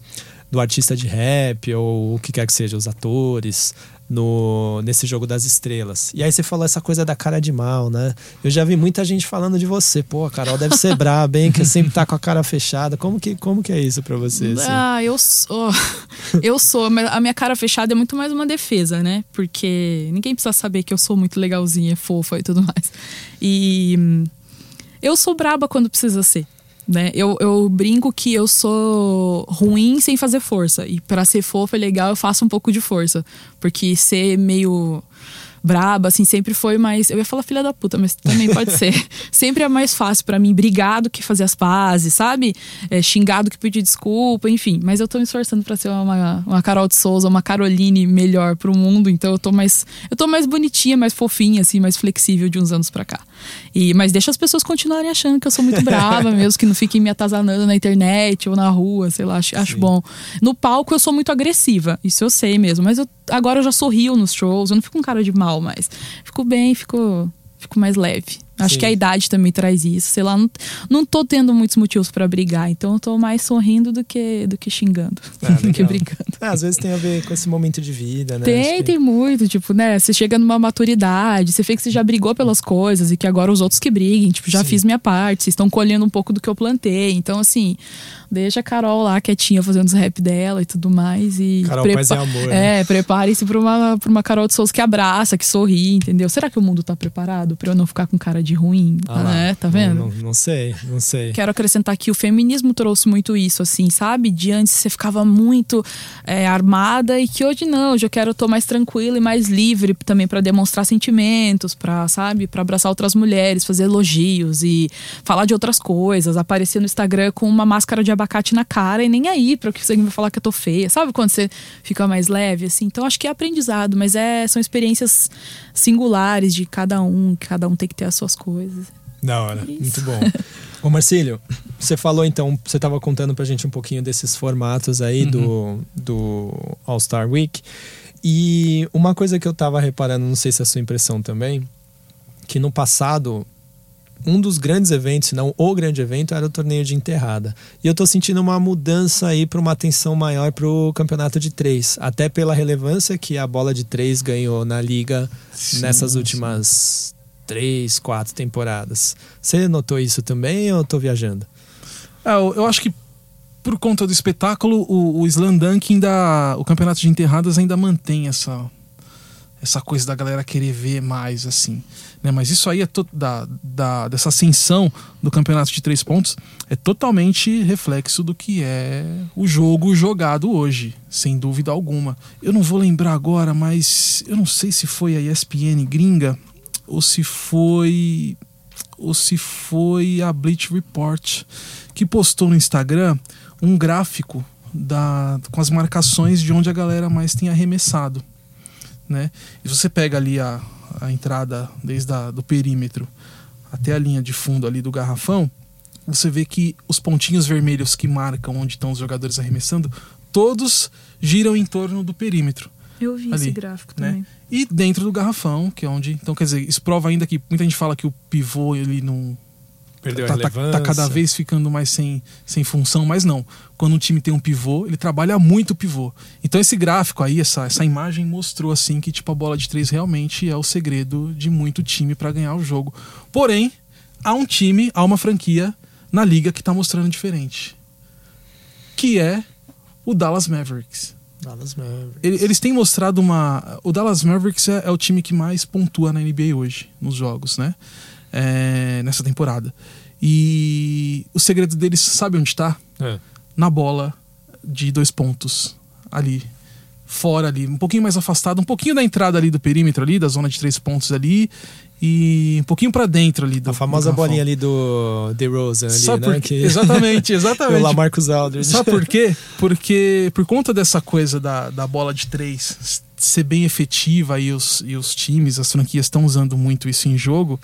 do artista de rap, ou o que quer que seja, os atores, no, nesse jogo das estrelas. E aí você falou essa coisa da cara de mal, né? Eu já vi muita gente falando de você. Pô, a Carol deve ser braba, hein? Que sempre tá com a cara fechada. Como que, como que é isso pra você? assim? Ah, eu sou. eu sou, a minha cara fechada é muito mais uma defesa, né? Porque ninguém precisa saber que eu sou muito legalzinha, fofa e tudo mais. E hum, eu sou braba quando precisa ser. Né? Eu, eu brinco que eu sou ruim sem fazer força. E pra ser fofa e legal, eu faço um pouco de força. Porque ser meio braba, assim, sempre foi mais. Eu ia falar filha da puta, mas também pode ser. Sempre é mais fácil pra mim brigar do que fazer as pazes, sabe? É, xingar do que pedir desculpa, enfim. Mas eu tô me esforçando pra ser uma, uma Carol de Souza, uma Caroline melhor pro mundo, então eu tô mais. Eu tô mais bonitinha, mais fofinha, assim, mais flexível de uns anos pra cá. E, mas deixa as pessoas continuarem achando que eu sou muito brava mesmo, que não fiquem me atazanando na internet ou na rua, sei lá, acho, acho bom. No palco eu sou muito agressiva, isso eu sei mesmo, mas eu, agora eu já sorrio nos shows, eu não fico com cara de mal mais. Fico bem, fico, fico mais leve. Acho Sim. que a idade também traz isso. Sei lá, não, não tô tendo muitos motivos pra brigar. Então eu tô mais sorrindo do que, do que xingando. Ah, do que brigando. É, às vezes tem a ver com esse momento de vida, né? Tem, que- tem muito, tipo, né? Você chega numa maturidade, você vê que você já brigou pelas coisas e que agora os outros que briguem, tipo, já Sim. fiz minha parte, vocês estão colhendo um pouco do que eu plantei. Então, assim, deixa a Carol lá quietinha fazendo os rap dela e tudo mais. E Carol, paz e amor, né? É, preparem-se pra uma, pra uma Carol de Souza que abraça, que sorri, entendeu? Será que o mundo tá preparado pra eu não ficar com cara de ruim? Ah né? Tá vendo? Não, não, sei, não sei. Quero acrescentar que o feminismo trouxe muito isso, assim, sabe? De antes você ficava muito é, armada e que hoje não, hoje eu quero tô mais tranquila e mais livre também pra demonstrar sentimentos, pra, sabe, Pra abraçar outras mulheres, fazer elogios e falar de outras coisas, aparecer no Instagram com uma máscara de abacate na cara e nem aí para que você vai falar que eu tô feia. Sabe quando você fica mais leve assim? Então acho que é aprendizado, mas é são experiências singulares de cada um, que cada um tem que ter as suas coisas. Da hora, Isso. muito bom. Ô Marcílio, você falou então, você estava contando pra gente um pouquinho desses formatos aí do, do All-Star Week. E uma coisa que eu tava reparando, não sei se é a sua impressão também, que no passado, um dos grandes eventos, se não o grande evento, era o torneio de enterrada. E eu tô sentindo uma mudança aí para uma atenção maior pro campeonato de três. Até pela relevância que a bola de três ganhou na liga Sim, nessas sim. Três, quatro temporadas. Você notou isso também ou eu tô viajando? É, eu, eu acho que por conta do espetáculo, o, o Dunk ainda. O campeonato de enterradas ainda mantém essa. Essa coisa da galera querer ver mais, assim. Né? Mas isso aí é da, da, dessa ascensão do campeonato de três pontos é totalmente reflexo do que é o jogo jogado hoje, sem dúvida alguma. Eu não vou lembrar agora, mas eu não sei se foi a ESPN gringa ou se foi ou se foi a Bleach Report que postou no Instagram um gráfico da, com as marcações de onde a galera mais tem arremessado, né? E você pega ali a, a entrada desde a, do perímetro até a linha de fundo ali do garrafão, você vê que os pontinhos vermelhos que marcam onde estão os jogadores arremessando, todos giram em torno do perímetro Eu vi Ali, esse gráfico né? também. e dentro do garrafão, que é onde. Então, quer dizer, isso prova ainda que muita gente fala que o pivô ele não. Perdeu tá, a tá- relevância. tá cada vez ficando mais sem, sem função, mas não. Quando um time tem um pivô, ele trabalha muito o pivô. Então esse gráfico aí, essa, essa imagem mostrou assim que tipo a bola de três realmente é o segredo de muito time para ganhar o jogo. Porém, há um time, há uma franquia na liga que tá mostrando diferente. Que é o Dallas Mavericks. Dallas Mavericks. Ele- Eles têm mostrado uma. O Dallas Mavericks é, é o time que mais pontua na NBA hoje, nos jogos, né? É, nessa temporada. E o segredo deles, sabe onde tá? É. Na bola de dois pontos. Ali. Fora ali. Um pouquinho mais afastado, um pouquinho da entrada ali do perímetro ali, da zona de três pontos ali. E um pouquinho pra dentro ali do. A famosa do bolinha ali do DeRozan ali, Sabe né? quê? Exatamente, o exatamente. Lamarcus Aldridge. Sabe por quê? Porque por conta dessa coisa da, da bola de três ser bem efetiva e os, e os times, as franquias estão usando muito isso em jogo,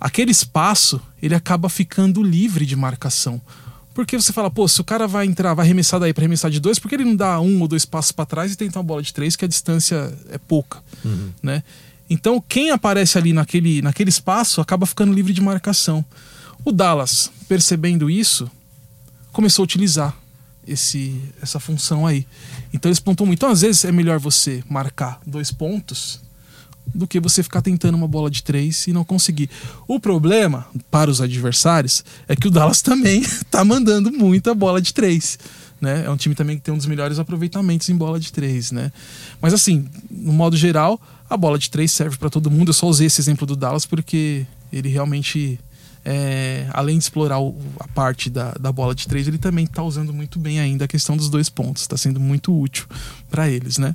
aquele espaço ele acaba ficando livre de marcação. Porque você fala, pô, se o cara vai entrar, vai arremessar daí para arremessar de dois, por que ele não dá um ou dois passos para trás e tenta uma bola de três, que a distância é pouca, né? Então, quem aparece ali naquele, naquele espaço acaba ficando livre de marcação. O Dallas, percebendo isso, começou a utilizar esse, essa função aí. Então eles pontuam muito. Então, às vezes, é melhor você marcar dois pontos do que você ficar tentando uma bola de três e não conseguir. O problema para os adversários é que o Dallas também tá mandando muita bola de três. Né? É um time também que tem um dos melhores aproveitamentos em bola de três, né? Mas assim, no modo geral, a bola de três serve para todo mundo. Eu só usei esse exemplo do Dallas porque ele realmente é, além de explorar o- a parte da, da bola de três, ele também está usando muito bem ainda a questão dos dois pontos. Está sendo muito útil para eles, né?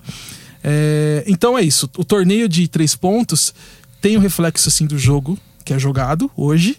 É, então é isso. O torneio de três pontos tem o reflexo assim do jogo que é jogado hoje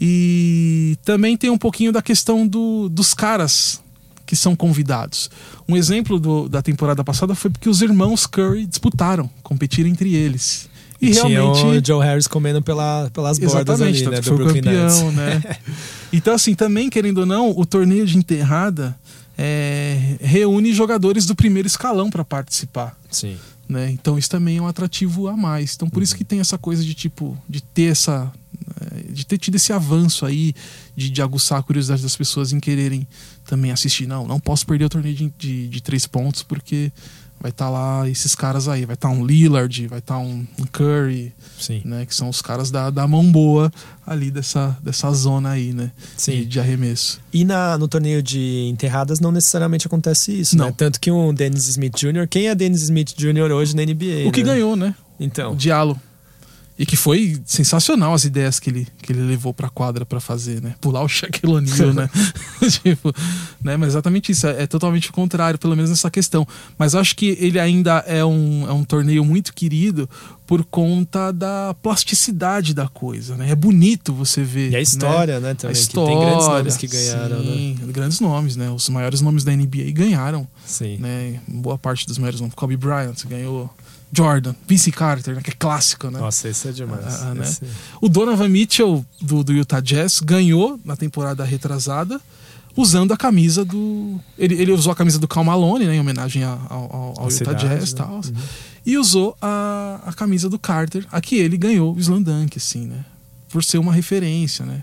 e também tem um pouquinho da questão do, dos caras que são convidados. Um exemplo do- da temporada passada foi porque os irmãos Curry disputaram, competiram entre eles. E Tinha realmente o Joe Harris comendo pela, pelas bordas ali, né? Do foi Brooklyn campeão, né? Então, assim, também, querendo ou não, o torneio de enterrada é, reúne jogadores do primeiro escalão para participar. Sim. Né? Então isso também é um atrativo a mais. Então por isso que tem essa coisa de tipo de ter essa de ter tido esse avanço aí, de, de aguçar a curiosidade das pessoas em quererem também assistir. Não, não posso perder o torneio de, de, de três pontos, porque vai estar tá lá esses caras aí. Vai estar tá um Lillard, vai estar tá um, um, Curry, Sim. né? Que são os caras da, da mão boa ali dessa, dessa zona aí, né? Sim. De, de arremesso. E na, no torneio de enterradas não necessariamente acontece isso, Não. né? Tanto que um Dennis Smith Jr., quem é Dennis Smith Jr. hoje na NBA? O que né? ganhou, né? O Então, Diallo. E que foi sensacional as ideias que ele, que ele levou pra quadra pra fazer, né? Pular o Shaquille O'Neal, né? tipo, né? Mas exatamente isso. É, é totalmente o contrário, pelo menos nessa questão. Mas acho que ele ainda é um, é um torneio muito querido por conta da plasticidade da coisa, né? É bonito você ver. e a né? história, né? A também, história. que tem grandes nomes que ganharam, né? sim, grandes nomes, né? Os maiores nomes da NBA ganharam, Sim. né? Boa parte dos maiores nomes. Kobe Bryant ganhou. Jordan, Vince Carter, né? que é clássico, né? Nossa, esse é demais. Ah, né? Esse- O Donovan Mitchell, do, do Utah Jazz, ganhou na temporada retrasada usando a camisa do. Ele, ele usou a camisa do Cal Malone, né, em homenagem ao, ao- ao Utah cidade, Jazz e né? tal. E usou a, a camisa do Carter, a que ele ganhou o Slam Dunk, assim, né? Por ser uma referência, né?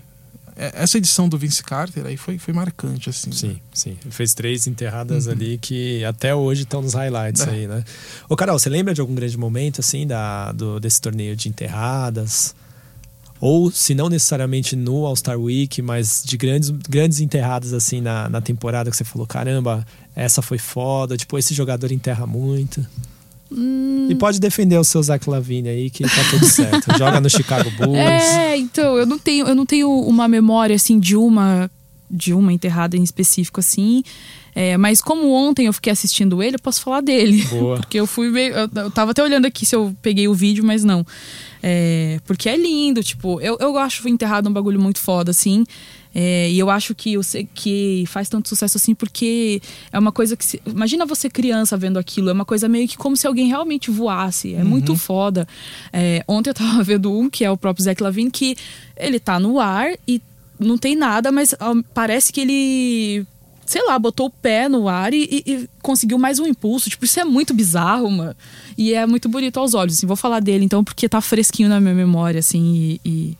É- Essa edição do Vince Carter aí foi, foi marcante, assim. né? Sim, sim. Ele fez três enterradas ali que até hoje estão nos highlights Uhum. É. aí, né? Ô, Carol, você lembra de algum grande momento, assim, da, do, desse torneio de enterradas? Ou, se não necessariamente no All-Star Week, mas de grandes, grandes enterradas, assim, na, na temporada que você falou, caramba, essa foi foda, tipo, esse jogador enterra muito. Hum. E pode defender o seu Zach Lavine aí, que tá tudo certo. Joga no Chicago Bulls. É, então, eu não tenho, eu não tenho uma memória assim de uma de uma enterrada em específico assim. É, mas como ontem eu fiquei assistindo ele, eu posso falar dele. Boa. Porque eu fui meio. Eu, eu tava até olhando aqui se eu peguei o vídeo, mas não. É, porque é lindo, tipo, eu, eu acho enterrado um bagulho muito foda, assim. É, e eu acho que, o se- que faz tanto sucesso assim porque é uma coisa que. se- imagina você criança vendo aquilo, é uma coisa meio que como se alguém realmente voasse. É muito foda. É, ontem eu tava vendo um, que é o próprio Zach Lavine, que ele tá no ar e não tem nada, mas ah, parece que ele. Sei lá, botou o pé no ar e, e- e conseguiu mais um impulso. Tipo, isso é muito bizarro, mano. E é muito bonito aos olhos. Assim, vou falar dele então, porque tá fresquinho na minha memória, assim, e- e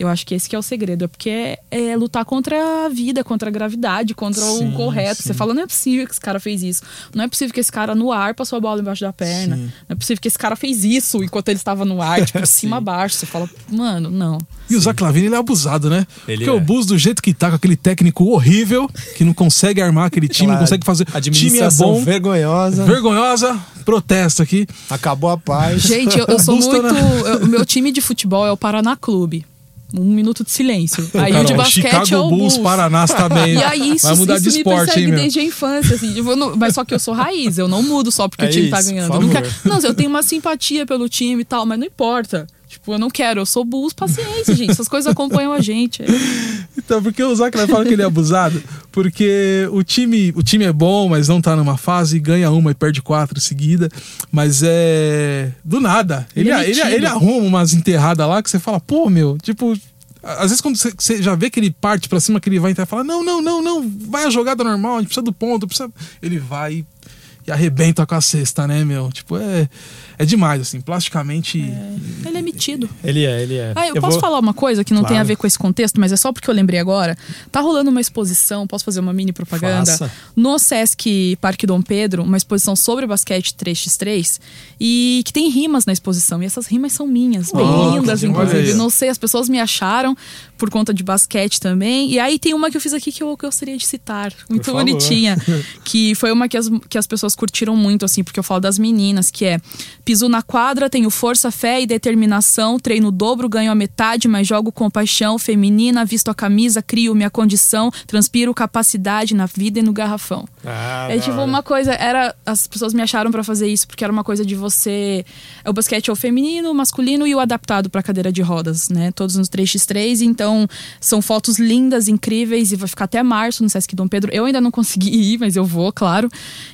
eu acho que esse que é o segredo, é porque é, é lutar contra a vida, contra a gravidade, contra Sim, o correto. sim. Você fala, não é possível que esse cara fez isso. Não é possível que esse cara no ar passou a bola embaixo da perna. Sim. Não é possível que esse cara fez isso enquanto ele estava no ar, tipo, cima a baixo. Você fala, mano, não. E o Zach Lavine, ele é abusado, né? Ele Porque é. o Bulls, do jeito que tá, com aquele técnico horrível, que não consegue armar aquele time, não Aquela consegue fazer. O time é bom, vergonhosa. vergonhosa, protesto aqui. Acabou a paz. Gente, eu, eu sou Busta, muito. né? eu- O meu time de futebol é o Paraná Clube. Um minuto de silêncio. Aí o de Carol, basquete Chicago é o Bulls, Bulls. Paraná, você tá bem. E aí isso, Vai mudar isso de me esporte, persegue hein, meu? desde a infância, assim. eu não- mas só que eu sou raiz, eu não mudo só porque É o time tá isso, ganhando. favor. quero, não, eu tenho uma simpatia pelo time e tal, mas não importa. Tipo, eu não quero, eu sou Bulls, paciência, gente. Essas coisas acompanham a gente. Então, porque o Zach Lavine fala que ele é abusado? Porque o time, o time é bom, mas não tá numa fase, ganha uma e perde quatro seguida. Mas é. Do nada. Ele, Ele é ele, ele arruma umas enterradas lá que você fala, pô, meu, tipo. Às vezes, quando você, já vê que ele parte pra cima, que ele vai entrar e fala: Não, não, não, não, vai a jogada normal, a gente precisa do ponto, precisa. Ele vai e arrebenta com a cesta, né, meu? Tipo, é, é demais, assim, plasticamente. Ele é metido. Ele é, ele é. Ah, eu, posso vou- falar uma coisa que não tem Claro. a ver com esse contexto, mas é só porque eu lembrei agora. Tá rolando uma exposição, posso fazer uma mini propaganda? Faça. No Sesc Parque Dom Pedro, uma exposição sobre basquete 3x3 e que tem rimas na exposição. E essas rimas são minhas, bem Oh, lindas, inclusive. demais. Não sei, as pessoas me acharam por conta de basquete também. E aí tem uma que eu fiz aqui que eu gostaria de citar, muito bonitinha, que foi uma que as, que as pessoas curtiram muito, assim, porque eu falo das meninas, que é piso na quadra, tenho força, fé e determinação, treino o dobro, ganho a metade, mas jogo com paixão, feminina, visto a camisa, crio minha condição, transpiro capacidade na vida e no garrafão. Ah, É tipo uma coisa, era as pessoas me acharam pra fazer isso porque era uma coisa de você, é o basquete é o feminino, o masculino e o adaptado pra cadeira de rodas, né? Todos nos 3x3, então Então, são fotos lindas, incríveis, e vai ficar até março no Sesc Dom Pedro. Eu ainda não consegui ir, mas eu vou, claro.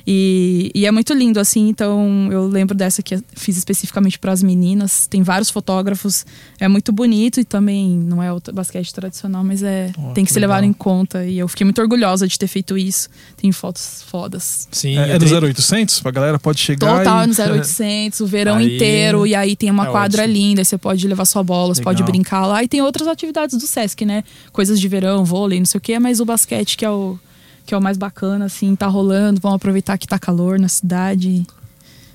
E, e é muito lindo, assim. Então, eu lembro dessa que fiz especificamente para as meninas. Tem vários fotógrafos. É muito bonito e também não é o basquete tradicional, mas é Oh, tem que, que ser levado legal. em conta. E eu fiquei muito orgulhosa de ter feito isso. Tem fotos fodas. Sim, É, é do tenho- 0800? Pra galera pode chegar Total e... no 0800, o verão Aí inteiro. E aí tem uma é quadra ótimo. linda. Você pode levar sua bola, você pode brincar lá. E tem outras atividades do Sesc, né? Coisas de verão, vôlei, não sei o quê. Mas o basquete, que é o, que é o mais bacana, assim, tá rolando. Vamos aproveitar que tá calor na cidade.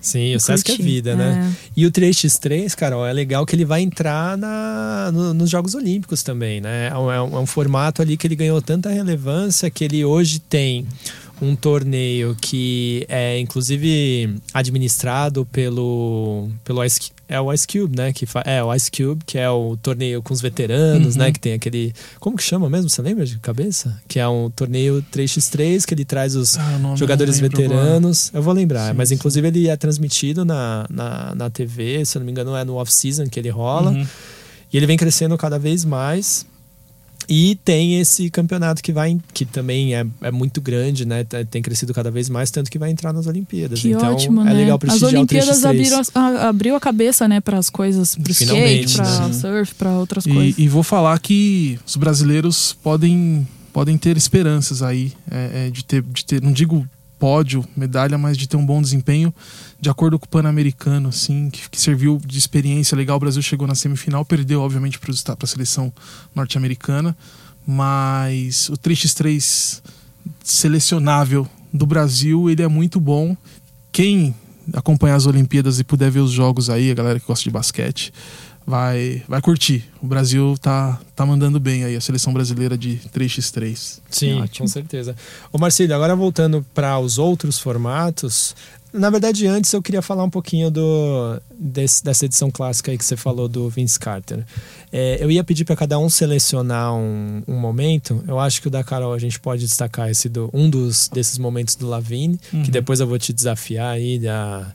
Sim, o Sesc é vida, né? E o 3x3, Carol, é legal que ele vai entrar na, no- nos Jogos Olímpicos também, né? É um, é um- é um formato ali que ele ganhou tanta relevância que ele hoje tem um torneio que é inclusive administrado pelo pelo é o Ice Cube, né? Que fa, é o Ice Cube, que é o torneio com os veteranos, Uhum. né? Que tem aquele como que chama mesmo? Você lembra de cabeça? Que é um torneio 3x3 que ele traz os Ah, jogadores veteranos. Eu vou lembrar, Sim, mas sim. inclusive ele é transmitido na, na, na TV, se eu não me engano, é no off-season que ele rola. Uhum. E ele vem crescendo cada vez mais. E tem esse campeonato que vai, que também é, é muito grande, né? Tem crescido cada vez mais, tanto que vai entrar nas Olimpíadas. Que então ótimo, é né? legal As prestigiar Olimpíadas o 3x3. abriram, a, abriu a cabeça, né, para as coisas, Finalmente, skate, pra né? surf, pra outras coisas. E, e vou falar que os brasileiros podem, podem ter esperanças aí é, é, de, ter, de ter, não digo pódio, medalha, mas de ter um bom desempenho, de acordo com o Pan-Americano, assim, que, que serviu de experiência legal. O Brasil chegou na semifinal, perdeu, obviamente, para a seleção norte-americana, mas o 3x3 selecionável do Brasil, ele é muito bom. Quem acompanhar as Olimpíadas e puder ver os jogos aí, a galera que gosta de basquete, vai, vai curtir. O Brasil tá, tá mandando bem aí, a seleção brasileira de 3x3. Sim, ótimo. com certeza. Ô Marcílio, agora voltando para os outros formatos, na verdade antes eu queria falar um pouquinho do desse- dessa edição clássica aí que você falou do Vince Carter. É, eu ia pedir para cada um selecionar um, um momento. Eu acho que o da Carol a gente pode destacar esse do, um dos desses momentos do Lavigne, Uhum. que depois eu vou te desafiar aí a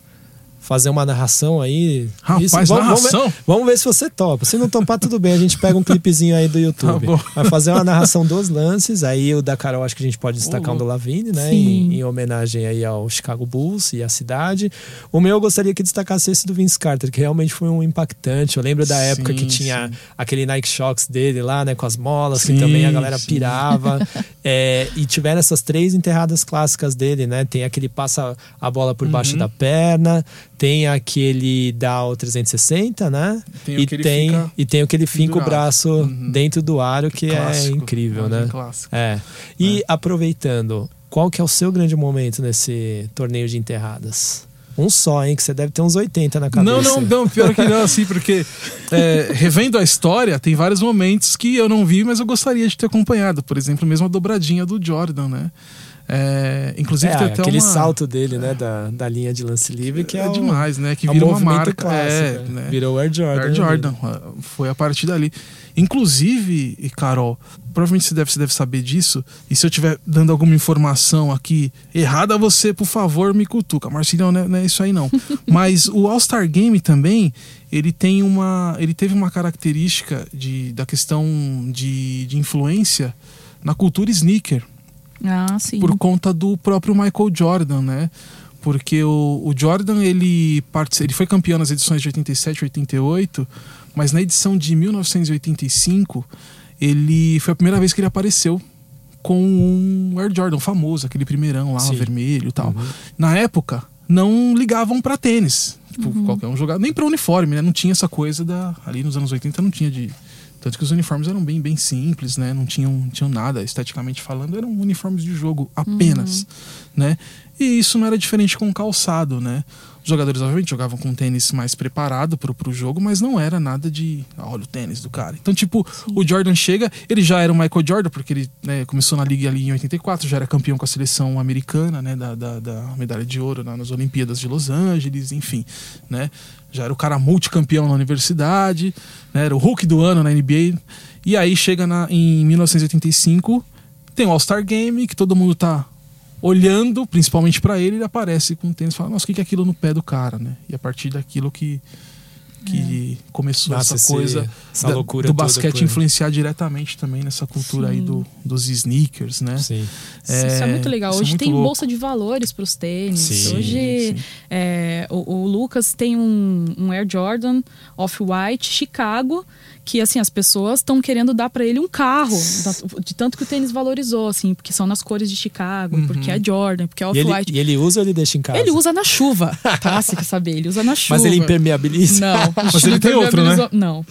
fazer uma narração aí. Rapaz, vamos, Vamos ver, narração? vamos ver se você topa. Se não topar, tudo bem. A gente pega um clipezinho aí do YouTube. Tá. Vai fazer uma narração dos lances. Aí o da Carol, acho que a gente pode destacar um do Lavigne, né? Sim. Em, em homenagem aí ao Chicago Bulls e à cidade. O meu eu gostaria que destacasse esse do Vince Carter, que realmente foi um impactante. Eu lembro da Sim, época que tinha sim. aquele Nike Shocks dele lá, né? Com as molas, Sim, que também a galera pirava. É, e tiveram essas três enterradas clássicas dele, né? Tem aquele passa a bola por baixo Uhum. da perna, tem aquele Dow 360, né? Tem e, tem, fica e tem o que ele finca o braço Uhum. dentro do aro, que é Clássico, incrível, imagem né? clássica. É. E aproveitando, qual que é o seu grande momento nesse torneio de enterradas? Um só, hein? Que você deve ter uns 80 na cabeça. Não, não, não, pior que não, assim, porque é, revendo a história, tem vários momentos que eu não vi, mas eu gostaria de ter acompanhado. Por exemplo, mesmo a dobradinha do Jordan, né? É, inclusive É, tem até aquele uma... salto dele, né? Da, da linha de lance livre, que é, é o- demais, né? Que é um vira uma marca. clássico. é, né? Virou Air Jordan. Air né, Jordan. Foi a partir dali. Inclusive, e Carol, provavelmente você deve, você deve saber disso. E se eu estiver dando alguma informação aqui errada, você, por favor, me cutuca. Marcilhão, não é, não é isso aí não. Mas o All-Star Game também, ele tem uma. Ele teve uma característica de, da questão de, de influência na cultura sneaker Ah, sim. por conta do próprio Michael Jordan, né? Porque o, o Jordan ele, ele foi campeão nas edições de 87 e 88, mas na edição de 1985 ele foi a primeira vez que ele apareceu com um Air Jordan famoso, aquele primeirão lá, Sim. vermelho e tal. Uhum. Na época, não ligavam pra tênis. Tipo, Uhum. qualquer um jogava. Nem pra uniforme, né? Não tinha essa coisa da. Ali nos anos 80 não tinha de. Tanto que os uniformes eram bem, bem simples, né? Não tinham, não tinham nada, esteticamente falando, eram uniformes de jogo apenas, né? E isso não era diferente com o calçado, né? Os jogadores, obviamente, jogavam com tênis mais preparado pro, pro jogo, mas não era nada de. Ah, olha o tênis do cara. Então, tipo, o Jordan chega, ele já era o Michael Jordan, porque ele né, começou na liga ali em 84, já era campeão com a seleção americana, né? Da, da, da medalha de ouro na- nas Olimpíadas de Los Angeles, enfim, né? Já era o cara multicampeão na universidade, né? Era o Hulk do ano na NBA. E aí chega na, em 1985, tem o All-Star Game, que todo mundo tá olhando, principalmente pra ele, ele aparece com o tênis e fala, nossa, o que é aquilo no pé do cara, né? E a partir daquilo que que começou Nossa, essa esse- coisa essa da- loucura do basquete influenciar diretamente também nessa cultura aí Sim. do, dos sneakers, né? Sim. Isso é muito legal. é Hoje muito tem louco. bolsa de valores para os tênis. Sim, Hoje sim. é, o, o Lucas tem um, um Air Jordan Off-White Chicago que assim as pessoas estão querendo dar para ele um carro de tanto que o tênis valorizou assim porque são nas cores de Chicago porque é Jordan porque é E ele, Off-White e ele usa ou ele deixa em casa? ele usa na chuva tá você quer saber ele usa na chuva Mas ele impermeabiliza? não Mas ele tem outro, né? não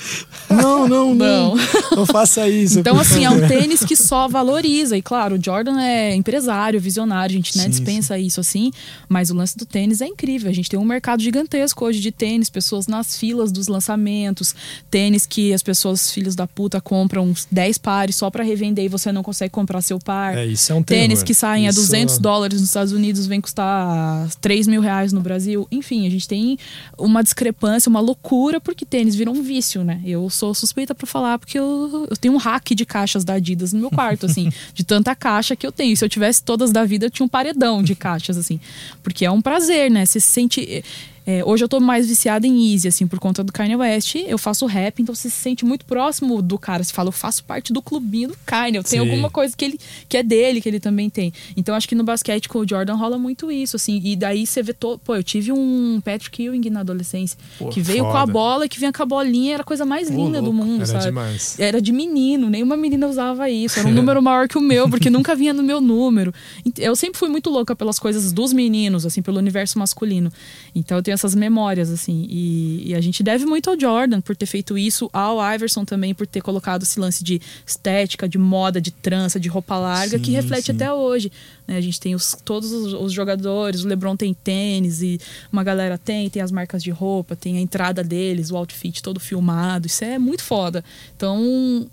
Não, não, não Não faça isso. então, assim, é um favor. tênis que só valoriza. E claro, o Jordan é empresário, visionário, a gente né, Sim, dispensa isso assim. Mas o lance do tênis é incrível. A gente tem um mercado gigantesco hoje de tênis, pessoas nas filas dos lançamentos, tênis que as pessoas, filhos da puta, compram uns 10 pares só pra revender e você não consegue comprar seu par. É, isso é um Tênis que saem Isso- a 200 dólares nos Estados Unidos vem custar 3 mil reais no Brasil. Enfim, a gente tem uma discrepância, uma loucura, porque tênis virou um vício, né? Eu sou suspeita pra falar, porque eu, eu tenho um rack de caixas da Adidas no meu quarto, assim, de tanta caixa que eu tenho. Se eu tivesse todas da vida, eu tinha um paredão de caixas, assim. Porque é um prazer, né? Você se sente. É, hoje eu tô mais viciada em Easy, assim, por conta do Kanye West. Eu faço rap, então você se sente muito próximo do cara. Você fala, eu faço parte do clubinho do Kanye. Eu tenho Sim. alguma coisa que ele que é dele, que ele também tem. Então acho que no basquete com o Jordan rola muito isso, assim. E daí você vê todo. Pô, eu tive um Patrick Ewing na adolescência Pô, que veio com a foda. bola e que vinha com a bolinha, era a coisa mais linda do louco. mundo, Era sabe? demais. Era de menino, nenhuma menina usava isso. Era um número maior que o meu, porque nunca vinha no meu número. Eu sempre fui muito louca pelas coisas dos meninos, assim, pelo universo masculino. Então eu tenho essas memórias, assim. E, e a gente deve muito ao Jordan por ter feito isso, ao Iverson também por ter colocado esse lance de estética, de moda, de trança, de roupa larga, que Sim, reflete sim. até hoje. né? A gente tem os, todos os, os jogadores, o LeBron tem tênis e uma galera tem, tem as marcas de roupa, tem a entrada deles, o outfit todo filmado. Isso é muito foda. Então,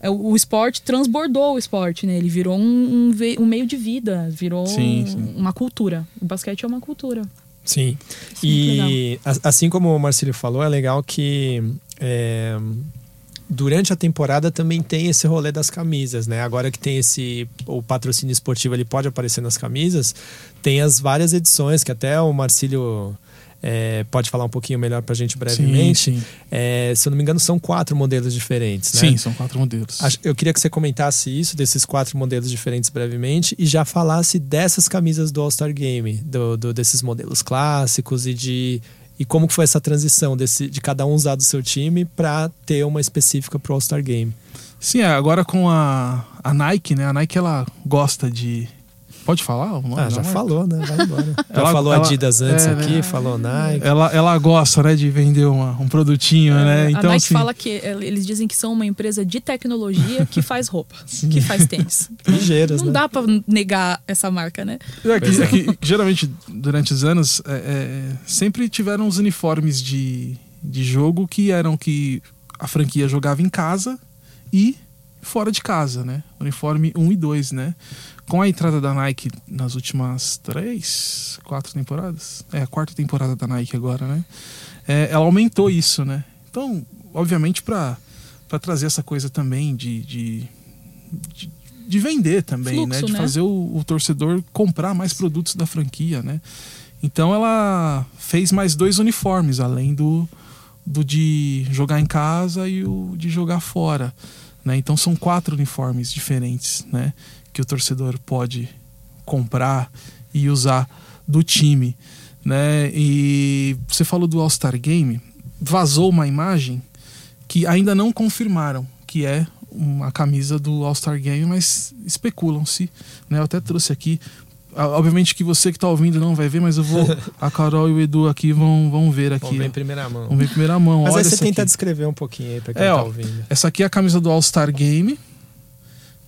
é, o, esporte transbordou o esporte, né? Ele virou um, um um meio de vida, virou Sim, sim. uma cultura. O basquete é uma cultura. Sim. Isso é E a- assim como o Marcelo falou, é legal que é, durante a temporada também tem esse rolê das camisas, né? Agora que tem esse o patrocínio esportivo, ele pode aparecer nas camisas, tem as várias edições que até o Marcílio é, pode falar um pouquinho melhor pra gente brevemente. Sim, sim. É, se eu não me engano, são quatro modelos diferentes, né? Sim, são quatro modelos. Eu queria que você comentasse isso, desses quatro modelos diferentes brevemente, e já falasse dessas camisas do All-Star Game, do, do- desses modelos clássicos e de. E como foi essa transição desse, de cada um usar do seu time para ter uma específica pro All-Star Game? Sim, é, agora com a, a Nike, né? A Nike ela gosta de. Pode falar? o nome Ah, já marca? falou, né? Vai embora. Já Ela- falou ela- Adidas antes é, aqui, né? falou Nike. Ela, ela gosta, né, de vender uma- um produtinho, né? a Então, Nike assim, fala que eles dizem que são uma empresa de tecnologia que faz roupa, que faz tênis. Ligeiras, Não né? dá pra negar essa marca, né? É que, é que, geralmente, durante os anos, é, é, sempre tiveram os uniformes de, de jogo que eram que a franquia jogava em casa e fora de casa, né? Uniforme 1 e 2, né? Com a entrada da Nike nas últimas três, quatro temporadas, é a quarta temporada da Nike agora, né? É, ela aumentou isso, né? Então, obviamente, para trazer essa coisa também de, de, de, de vender também, né? Fluxo, De né? fazer o, o torcedor comprar mais produtos da franquia, né? Então ela fez mais dois uniformes, além do, do de jogar em casa e o de jogar fora. Né? Então são quatro uniformes diferentes né? Que o torcedor pode comprar e usar do time. Né? E você falou do All-Star Game, vazou uma imagem que ainda não confirmaram que é uma camisa do All-Star Game, mas especulam-se. Né? Eu até trouxe aqui. Ah, Obviamente que você que está ouvindo não vai ver, mas eu vou. A Carol e o Edu aqui vão, vão ver aqui. Vamos ver em primeira mão. Vamos ver em primeira mão. Mas Olha aí você tenta aqui. descrever um pouquinho aí pra quem É, tá ó, ouvindo. Essa aqui é a camisa do All-Star Game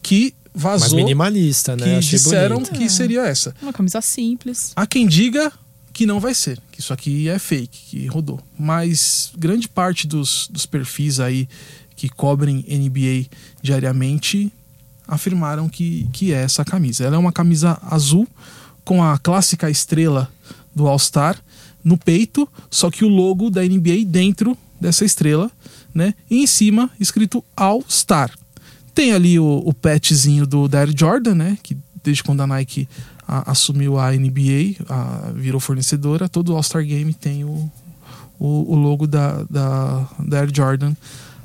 que Mais vazou. minimalista, né? que Achei disseram bonito. que seria essa. Uma camisa simples. Há quem diga que não vai ser, que isso aqui é fake, que rodou. Mas grande parte dos, dos perfis aí que cobrem NBA diariamente afirmaram que, que é essa camisa. Ela é uma camisa azul com a clássica estrela do All-Star no peito, só que o logo da NBA dentro dessa estrela, né? E em cima escrito All-Star. Tem ali o, o patchzinho do da Air Jordan, né? Que desde quando a Nike a- assumiu a NBA, a- virou fornecedora, todo All-Star Game tem o, o, o logo da, da, da Air Jordan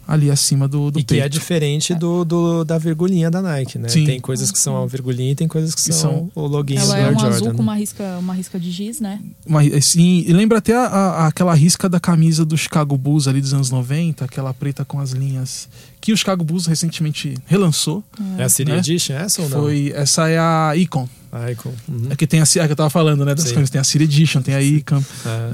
ali acima do, do e que peito. é diferente do, do- da virgulinha da Nike, né? Sim. Tem coisas que são a virgulinha e tem coisas que Que são, são- o login do Ela é Air um Jordan. azul com né? uma risca, uma risca de giz, né? Uma- assim, e lembra até a- a- aquela risca da camisa do Chicago Bulls ali dos anos 90, aquela preta com as linhas que o Chicago Bulls recentemente relançou. É a City né? Edition essa ou não? Foi, essa é a Icon. A Icon. Uhum. É que tem a, é que eu tava falando, né? Das Sim. camisas. Tem a City Edition, tem a Icon. É.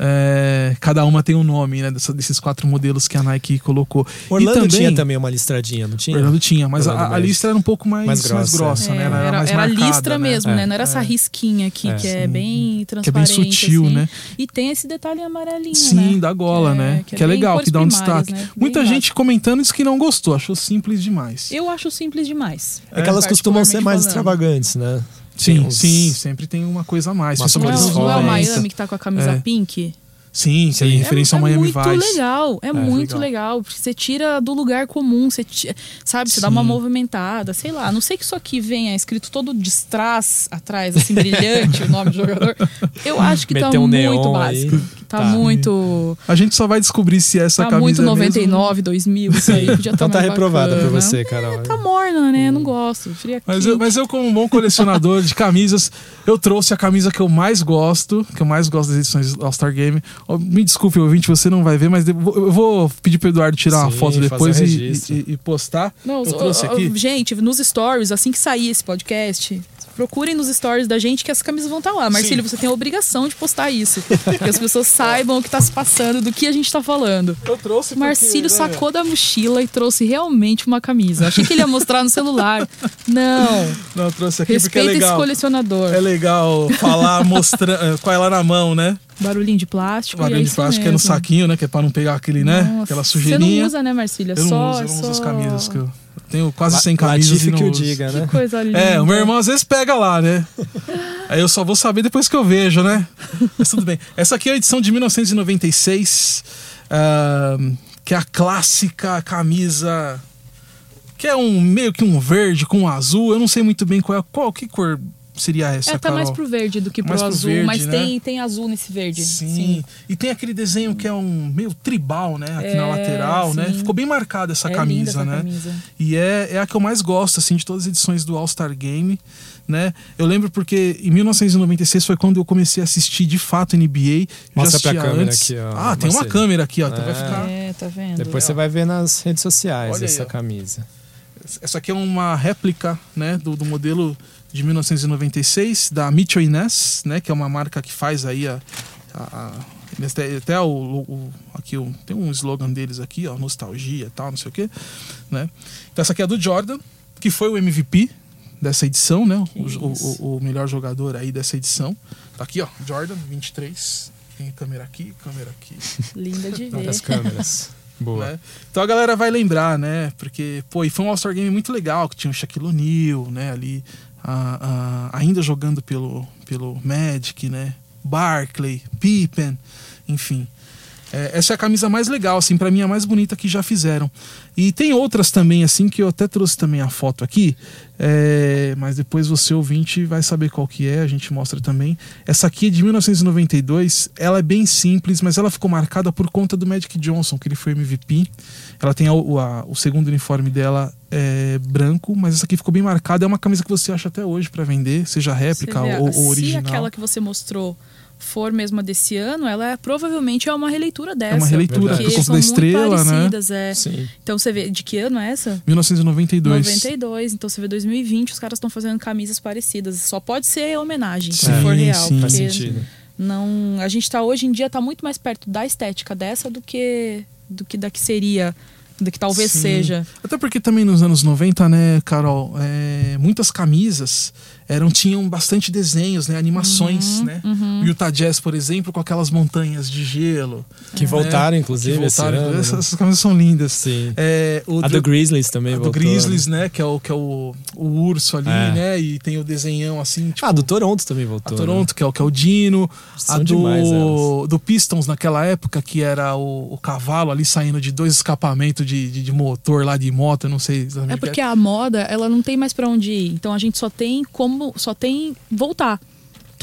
É, cada uma tem um nome, né? dessa- desses quatro modelos que a Nike colocou. Orlando e também, tinha também uma listradinha, não tinha? Orlando tinha, mas Orlando a, a Magic. listra era um pouco mais, Mais mais grossa, grossa, É, né? Ela era, era mais era marcada, listra né? mesmo, É, né? Não era essa é. risquinha aqui, É. que é bem Que é bem transparente. sutil, assim. né? E tem esse detalhe amarelinho, Sim, né? da gola, Que é- né? que Que é é, legal, que dá um destaque. né? Muita gente comentando isso que não gostou, achou simples demais. Eu acho simples demais. É que elas costumam ser mais extravagantes, né? Sim, Tem uns- sim, sempre tem uma coisa a mais. Principalmente Não é, não é o 90. Miami que tá com a camisa É. pink? Sim, sim, Sim. referência é, ao Miami é muito Vice. legal, é, muito legal. legal. Porque você tira do lugar comum, você ti- sabe, você dá uma Sim. movimentada, sei lá. A não sei que isso aqui venha escrito todo de strass atrás, assim, brilhante o nome do jogador. Eu acho que tá Meter um muito neon aí. básico. Tá, Tá. muito. A gente só vai descobrir se essa Tá camisa muito é mesmo- 99, 2000, isso aí. Podia Então tá mais reprovada por bacana. você, Carol. Tá morna, né? Não gosto. Mas eu, mas eu, como um bom colecionador de camisas, eu trouxe a camisa que eu mais gosto, que eu mais gosto das edições All-Star Game. Me desculpe, ouvinte, você não vai ver, mas eu vou- pedir pro Eduardo tirar uma Sim, foto fazer depois um e, e- e postar. Não, eu trouxe aqui. Gente, nos stories, assim que sair esse podcast, procurem nos stories da gente que as camisas vão estar lá. Marcílio, você tem a obrigação de postar isso. que as pessoas saibam o que tá se passando, do que a gente tá falando. Eu trouxe porque, Marcílio né, sacou da mochila e trouxe realmente uma camisa. Achei que ele ia mostrar no celular. Não. Não, trouxe aqui porque é Respeita esse legal. colecionador. É legal falar mostrando com ela na mão, né? Barulhinho de plástico. e é de plástico que é no mesmo. saquinho, né? Que é pra não pegar aquele, né? Nossa, Aquela Você sujeirinha. não usa, né, Marcília? Eu não só, uso, eu não uso as só- camisas que eu tenho quase La- 100 camisas Latifi e não que o uso. diga, Que né? coisa linda. É, o meu irmão às vezes pega lá, né? Aí eu só vou saber depois que eu vejo, né? Mas tudo bem. Essa aqui é a edição de 1996, ahn, que é a clássica camisa. Que é um meio que um verde com um azul. Eu não sei muito bem qual é. Qual que cor seria essa, É, tá mais pro verde do que pro Mais pro azul, verde, mas né? tem, tem azul nesse verde. Sim. E tem aquele desenho que é um meio tribal, né? Aqui na É, lateral, né? sim. Ficou bem marcada essa É linda camisa, essa né? camisa. E é, é a que eu mais gosto, assim, de todas as edições do All-Star Game, né? Eu lembro porque em 1996 foi quando eu comecei a assistir de fato NBA. Eu já Mostra pra câmera antes. aqui, ó, Ah, tem uma câmera aqui, ó. Então vai É. ficar... É, tá vendo? Depois você vai ver nas redes sociais Olha aí, essa ó. camisa. Essa aqui é uma réplica, né, do, do modelo de 1996 da Mitchell Inés, né, que é uma marca que faz aí a, a- a- até o, o- aqui o- tem um slogan deles aqui, ó, nostalgia, e tal, não sei o quê, né? Então essa aqui é do Jordan, que foi o MVP dessa edição, né? O- o melhor jogador aí dessa edição. Tá aqui, ó, Jordan 23. Tem câmera aqui, câmera aqui. Linda de ver. As câmeras. Boa. né? Então a galera vai lembrar, né? Porque, pô, e foi um All-Star Game muito legal, que tinha o Shaquille O'Neal, né? Ali, a- a- ainda jogando pelo, pelo Magic, né? Barkley, Pippen, enfim. É, essa é a camisa mais legal, assim, para mim a mais bonita que já fizeram. E tem outras também, assim, que eu até trouxe também a foto aqui, é, mas depois você ouvinte vai saber qual que é, a gente mostra também. Essa aqui é de 1992, ela é bem simples, mas ela ficou marcada por conta do Magic Johnson, que ele foi MVP. Ela tem a- o, a- o segundo uniforme dela é branco, mas essa aqui ficou bem marcada. É uma camisa que você acha até hoje para vender, seja réplica vê, ou, ou Se original. aquela que você mostrou for mesmo a desse ano, ela é, provavelmente é uma releitura dessa. uma releitura, porque por conta são da muito estrela, né? é. Sim. Então você vê, de que ano é essa? 1992. 92, então você vê 2020, os caras estão fazendo camisas parecidas. Só pode ser homenagem, se Sim, for real. sim. Faz sentido. não, a gente tá hoje em dia tá muito mais perto da estética dessa do que do que da que seria, do que talvez Sim. seja. Até porque também nos anos 90, né, Carol, é, muitas camisas eram tinham bastante desenhos, né, animações, Uhum, né? O Utah Jazz, por exemplo, com aquelas montanhas de gelo. Que voltaram, inclusive, que esse voltaram. ano, né? essas, essas camisas são lindas. Sim. É, o A Dr- do Grizzlies também a do voltou. Grizzlies, né, que é o que é o, o urso ali, É. né, e tem o desenhão assim, tipo, Ah, do Toronto também a voltou. Toronto, que é o que é o Dino, São a do, do Pistons naquela época, que era o, o cavalo ali saindo de dois escapamentos de, de, de motor lá de moto, não sei. É porque a moda, ela não tem mais pra onde ir. Então a gente só tem como, só tem voltar.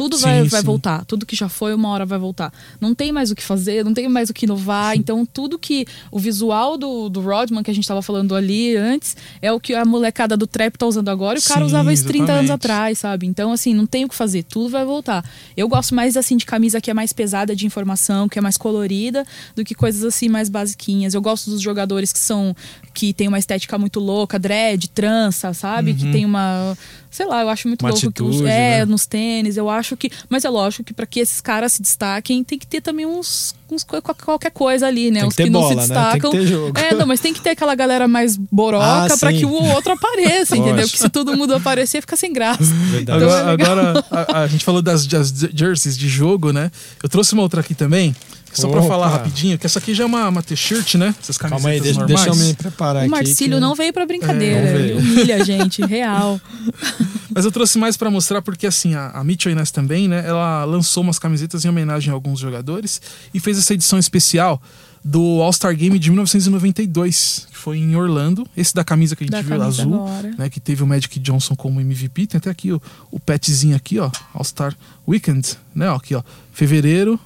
Tudo Sim, vai, vai sim. voltar. Tudo que já foi, uma hora vai voltar. Não tem mais o que fazer, não tem mais o que inovar. Então, tudo que. O visual do, do Rodman, que a gente tava falando ali antes, é o que a molecada do trap tá usando agora e o cara Sim, usava isso 30 anos atrás, sabe? Então, assim, não tem o que fazer. Tudo vai voltar. Eu gosto mais, assim, de camisa que é mais pesada de informação, que é mais colorida, do que coisas, assim, mais basiquinhas. Eu gosto dos jogadores que são. que tem uma estética muito louca, dread, trança, sabe? Que tem uma. Sei lá, eu acho muito Uma louco que os, atitude, é, né? nos tênis, eu acho que. Mas é lógico que para que esses caras se destaquem, tem que ter também uns. uns qualquer coisa ali, né? Tem que Os ter que não se bola, né? Tem que destacam. ter jogo. É, não, mas tem que ter aquela galera mais boroca Ah, pra sim. que o outro apareça, entendeu? Lógico. Que se todo mundo aparecer, fica sem graça. Verdade. Então é Agora, legal. agora a, a gente falou das, das jerseys de jogo, né? Eu trouxe uma outra aqui também, só pra Opa. falar rapidinho, que essa aqui já é uma, uma t-shirt, né? Essas camisetas Calma aí, deixa, normais. deixa eu me preparar O aqui. Marcílio que- não veio pra brincadeira. É, ele humilha a gente, real. Mas eu trouxe mais pra mostrar porque assim, a, a Mitchell Inés também, né? Ela lançou umas camisetas em homenagem a alguns jogadores e fez essa edição especial do All-Star Game de 1992, que foi em Orlando. Esse da camisa que a gente Da viu camisa azul, agora. né? Que teve o Magic Johnson como MVP. Tem até aqui o, o petzinho aqui, ó. All-Star Weekend, né? Ó, aqui, ó. Fevereiro,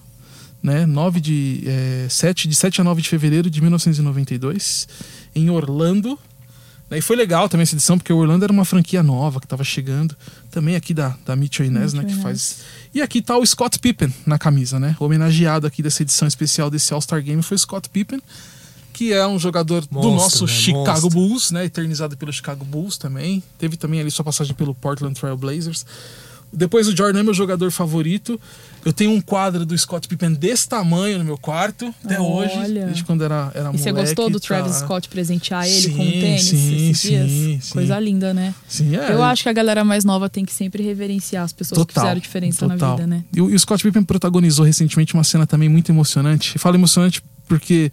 né? 9 de, é, 7, de 7 a 9 de fevereiro de 1992, em Orlando. E foi legal também essa edição, porque o Orlando era uma franquia nova que estava chegando. Também aqui da, da Mitchell Inés, né? Que faz. E aqui tá o Scott Pippen na camisa, né? O homenageado aqui dessa edição especial desse All-Star Game foi o Scott Pippen, que é um jogador do Monstro, nosso né? Chicago Monstro. Bulls, né? Eternizado pelo Chicago Bulls também. Teve também ali sua passagem pelo Portland Trail Blazers. Depois o Jordan é meu jogador favorito. Eu tenho um quadro do Scott Pippen desse tamanho no meu quarto, até hoje, Olha. desde quando era, era E você moleque, gostou do tá? Travis Scott presentear ele com um Sim, tênis sim, esses dias? sim, sim. Coisa linda, né? Sim, é. Eu acho que a galera mais nova tem que sempre reverenciar as pessoas que fizeram diferença na total. vida, né? E, o, e o Scott Pippen protagonizou recentemente uma cena também muito emocionante. Eu falo emocionante porque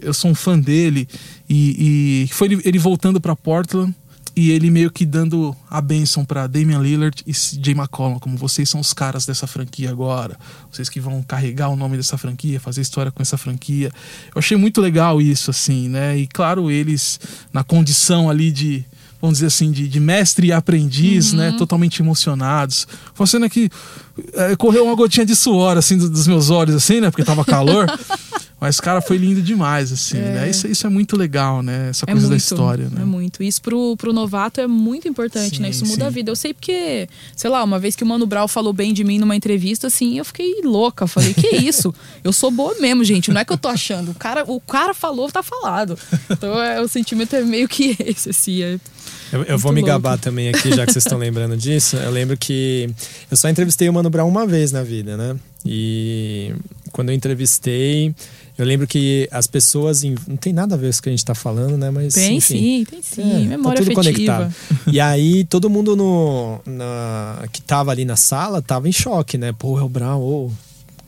eu sou um fã dele e, e foi ele, ele voltando para Portland e ele meio que dando a bênção para Damian Lillard e Jay McCollum, como vocês são os caras dessa franquia agora, vocês que vão carregar o nome dessa franquia, fazer história com essa franquia. Eu achei muito legal isso, assim, né? E claro, eles na condição ali de vamos dizer assim, de, de mestre e aprendiz, né? Totalmente emocionados. Foi uma cena que é, correu uma gotinha de suor, assim, do- dos meus olhos, assim, né? Porque tava calor. Mas, cara, foi lindo demais, assim, né? Isso, isso é muito legal, né? Essa É coisa da muito, história, né? É muito. Isso pro, pro novato é muito importante, Sim, né? Isso muda sim. a vida. Eu sei porque, sei lá, uma vez que o Mano Brown falou bem de mim numa entrevista, assim, eu fiquei louca. Falei, que isso? Eu sou boa mesmo, gente. Não é que eu tô achando. O cara, o cara falou, tá falado. Então é, o sentimento é meio que esse, assim. É, Eu, eu vou me gabar louco. também aqui, já que vocês estão lembrando disso. Eu lembro que eu só entrevistei o Mano Brown uma vez na vida, né? E quando eu entrevistei, eu lembro que as pessoas. Não tem nada a ver com isso que a gente tá falando, né? Mas. tem enfim, sim, tem sim. É, Memória tá tudo afetiva. conectado. E aí, todo mundo no, na, que tava ali na sala tava em choque, né? Pô, é o Brown, ou,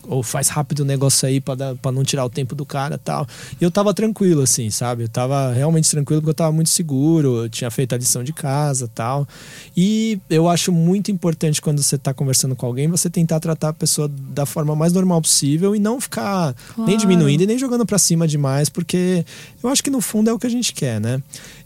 ou faz rápido o negócio aí pra não tirar o tempo do cara tal. E eu tava tranquilo, assim, sabe? Eu tava realmente tranquilo porque eu tava muito seguro, eu tinha feito a lição de casa tal. E eu acho muito importante quando você tá conversando com alguém, você tentar tratar a pessoa da forma mais normal possível e não ficar nem Claro. diminuindo e nem jogando pra cima demais, porque eu acho que no fundo é o que a gente quer, né?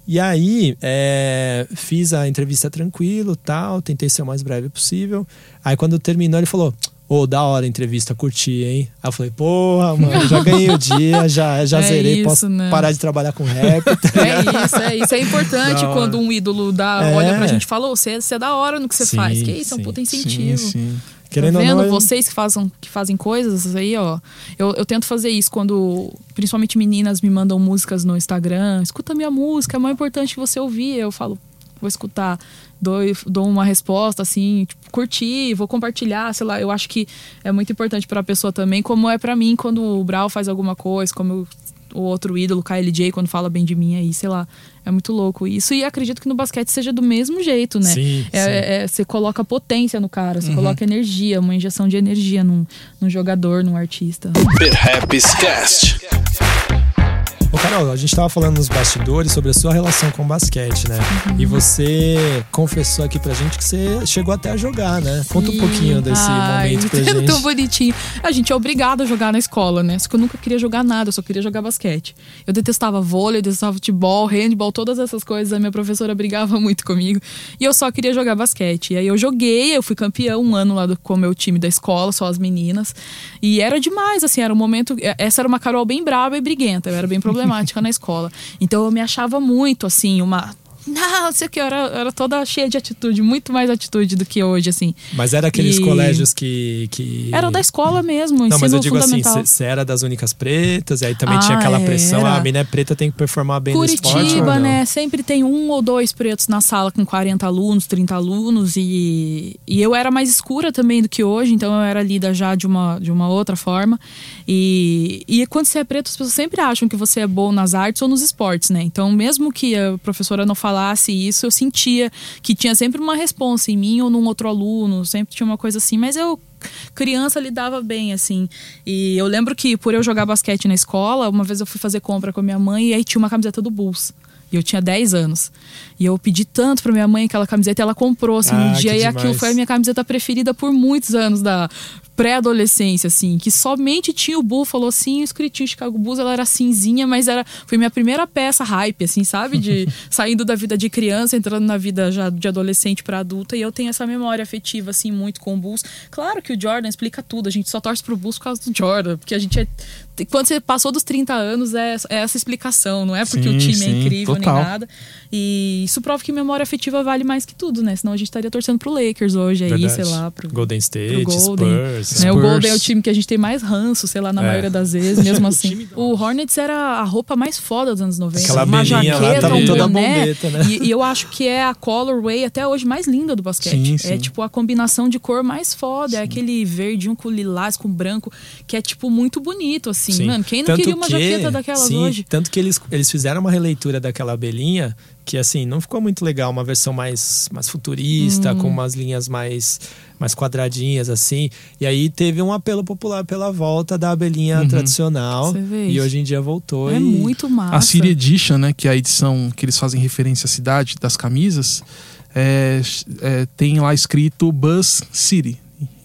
E aí, é, fiz a entrevista tranquilo, tal, tentei ser o mais breve possível. Aí quando terminou, ele falou: Ô, da hora a entrevista, curti, hein? Aí eu falei, porra, mano, já ganhei o dia, já, já É zerei, isso, posso né? parar de trabalhar com rap. É isso, é isso. É importante quando um ídolo dá, É. olha pra gente e fala, "Ô, você, você é da hora no que você Sim, faz. Que isso, é um sim. puta Sim, incentivo. sim. Querendo tá ou vendo? não, eu- Vocês que, fazem, que fazem coisas aí, ó. Eu, eu tento fazer isso quando, principalmente meninas me mandam músicas no Instagram. Escuta minha música, é mais importante que você ouvir. Eu falo, vou escutar, dou, dou uma resposta assim, tipo, curti, vou compartilhar, sei lá. Eu acho que é muito importante pra pessoa também, como é pra mim quando o Brau faz alguma coisa, como eu- o outro ídolo, KLJ, quando fala bem de mim aí, sei lá. É muito louco isso. E acredito que no basquete seja do mesmo jeito, né? Sim, É- sim. é- você coloca potência no cara, você coloca energia, uma injeção de energia num, num jogador, num artista. Perhaps Cast. Ô, Carol, a gente tava falando nos bastidores sobre a sua relação com o basquete, né? E você confessou aqui pra gente que você chegou até a jogar, né? Conta um pouquinho desse Ai, momento pra é gente. tão bonitinho. A gente é obrigado a jogar na escola, né? Só que eu nunca queria jogar nada, eu só queria jogar basquete. Eu detestava vôlei, eu detestava futebol, handball, todas essas coisas. A minha professora brigava muito comigo. E eu só queria jogar basquete. E aí eu joguei, eu fui campeã um ano lá do, com o meu time da escola, só as meninas. E era demais, assim, era um momento. Essa era uma Carol bem brava e briguenta, eu era bem problemática na escola. Então eu me achava muito, assim, uma. Não, não sei o que, eu era, eu era toda cheia de atitude, muito mais atitude do que hoje, assim. Mas era aqueles E- colégios que. que... Era da escola mesmo, Não, mas eu digo assim, você era das únicas pretas, e aí também Ah, tinha aquela pressão, era. ah, a mina é preta, tem que performar bem no esporte. Curitiba, né? Sempre tem um ou dois pretos na sala com 40 alunos, 30 alunos. E, e eu era mais escura também do que hoje, então eu era lida já de uma, de uma outra forma. E, e quando você é preto, as pessoas sempre acham que você é bom nas artes ou nos esportes, né? Então, mesmo que a professora não falasse isso, eu sentia que tinha sempre uma responsa em mim ou num outro aluno, sempre tinha uma coisa assim, mas eu criança lidava bem, assim. E eu lembro que por eu jogar basquete na escola, uma vez eu fui fazer compra com a minha mãe e aí tinha uma camiseta do Bulls. E eu tinha 10 anos. E eu pedi tanto pra minha mãe aquela camiseta ela comprou, assim, Ah, no dia. E aquilo demais. foi a minha camiseta preferida por muitos anos da pré-adolescência, assim. Que somente tinha o Buffalo, assim, escritinho Chicago Bulls. Ela era cinzinha, mas era foi minha primeira peça hype, assim, sabe? De saindo da vida de criança, entrando na vida já de adolescente pra adulta. E eu tenho essa memória afetiva, assim, muito com o Bulls. Claro que o Jordan explica tudo. A gente só torce pro Bulls por causa do Jordan. Porque a gente é... Quando você passou dos 30 anos, é, é essa explicação. Não é porque Sim, o time sim, é incrível total. nem nada. E isso prova que memória afetiva vale mais que tudo, né? Senão a gente estaria torcendo pro Lakers hoje aí, Verdade. sei lá, pro Golden State, pro Golden. Spurs. Né, o Spurs. Golden é o time que a gente tem mais ranço, sei lá, na É. maioria das vezes, mesmo assim. o Hornets era a roupa mais foda dos anos 90. Aquela uma abelhinha lá jaqueta, tava um toda boné. bombeta, né? E, e eu acho que é a colorway até hoje mais linda do basquete. Sim, sim. É tipo a combinação de cor mais foda. É aquele verdinho com lilás, com branco, que é tipo muito bonito, assim. Sim. Mano, quem não Tanto queria uma que- jaqueta daquelas sim, hoje? Tanto que eles, eles fizeram uma releitura daquela abelhinha que, assim, não ficou muito legal. Uma versão mais, mais futurista, Hum. com umas linhas mais, mais quadradinhas, assim. E aí teve um apelo popular pela volta da abelhinha tradicional. Você vê E hoje em dia voltou. É e... muito massa. A City Edition, né, que é a edição que eles fazem referência à cidade das camisas, é, é, tem lá escrito Buzz City.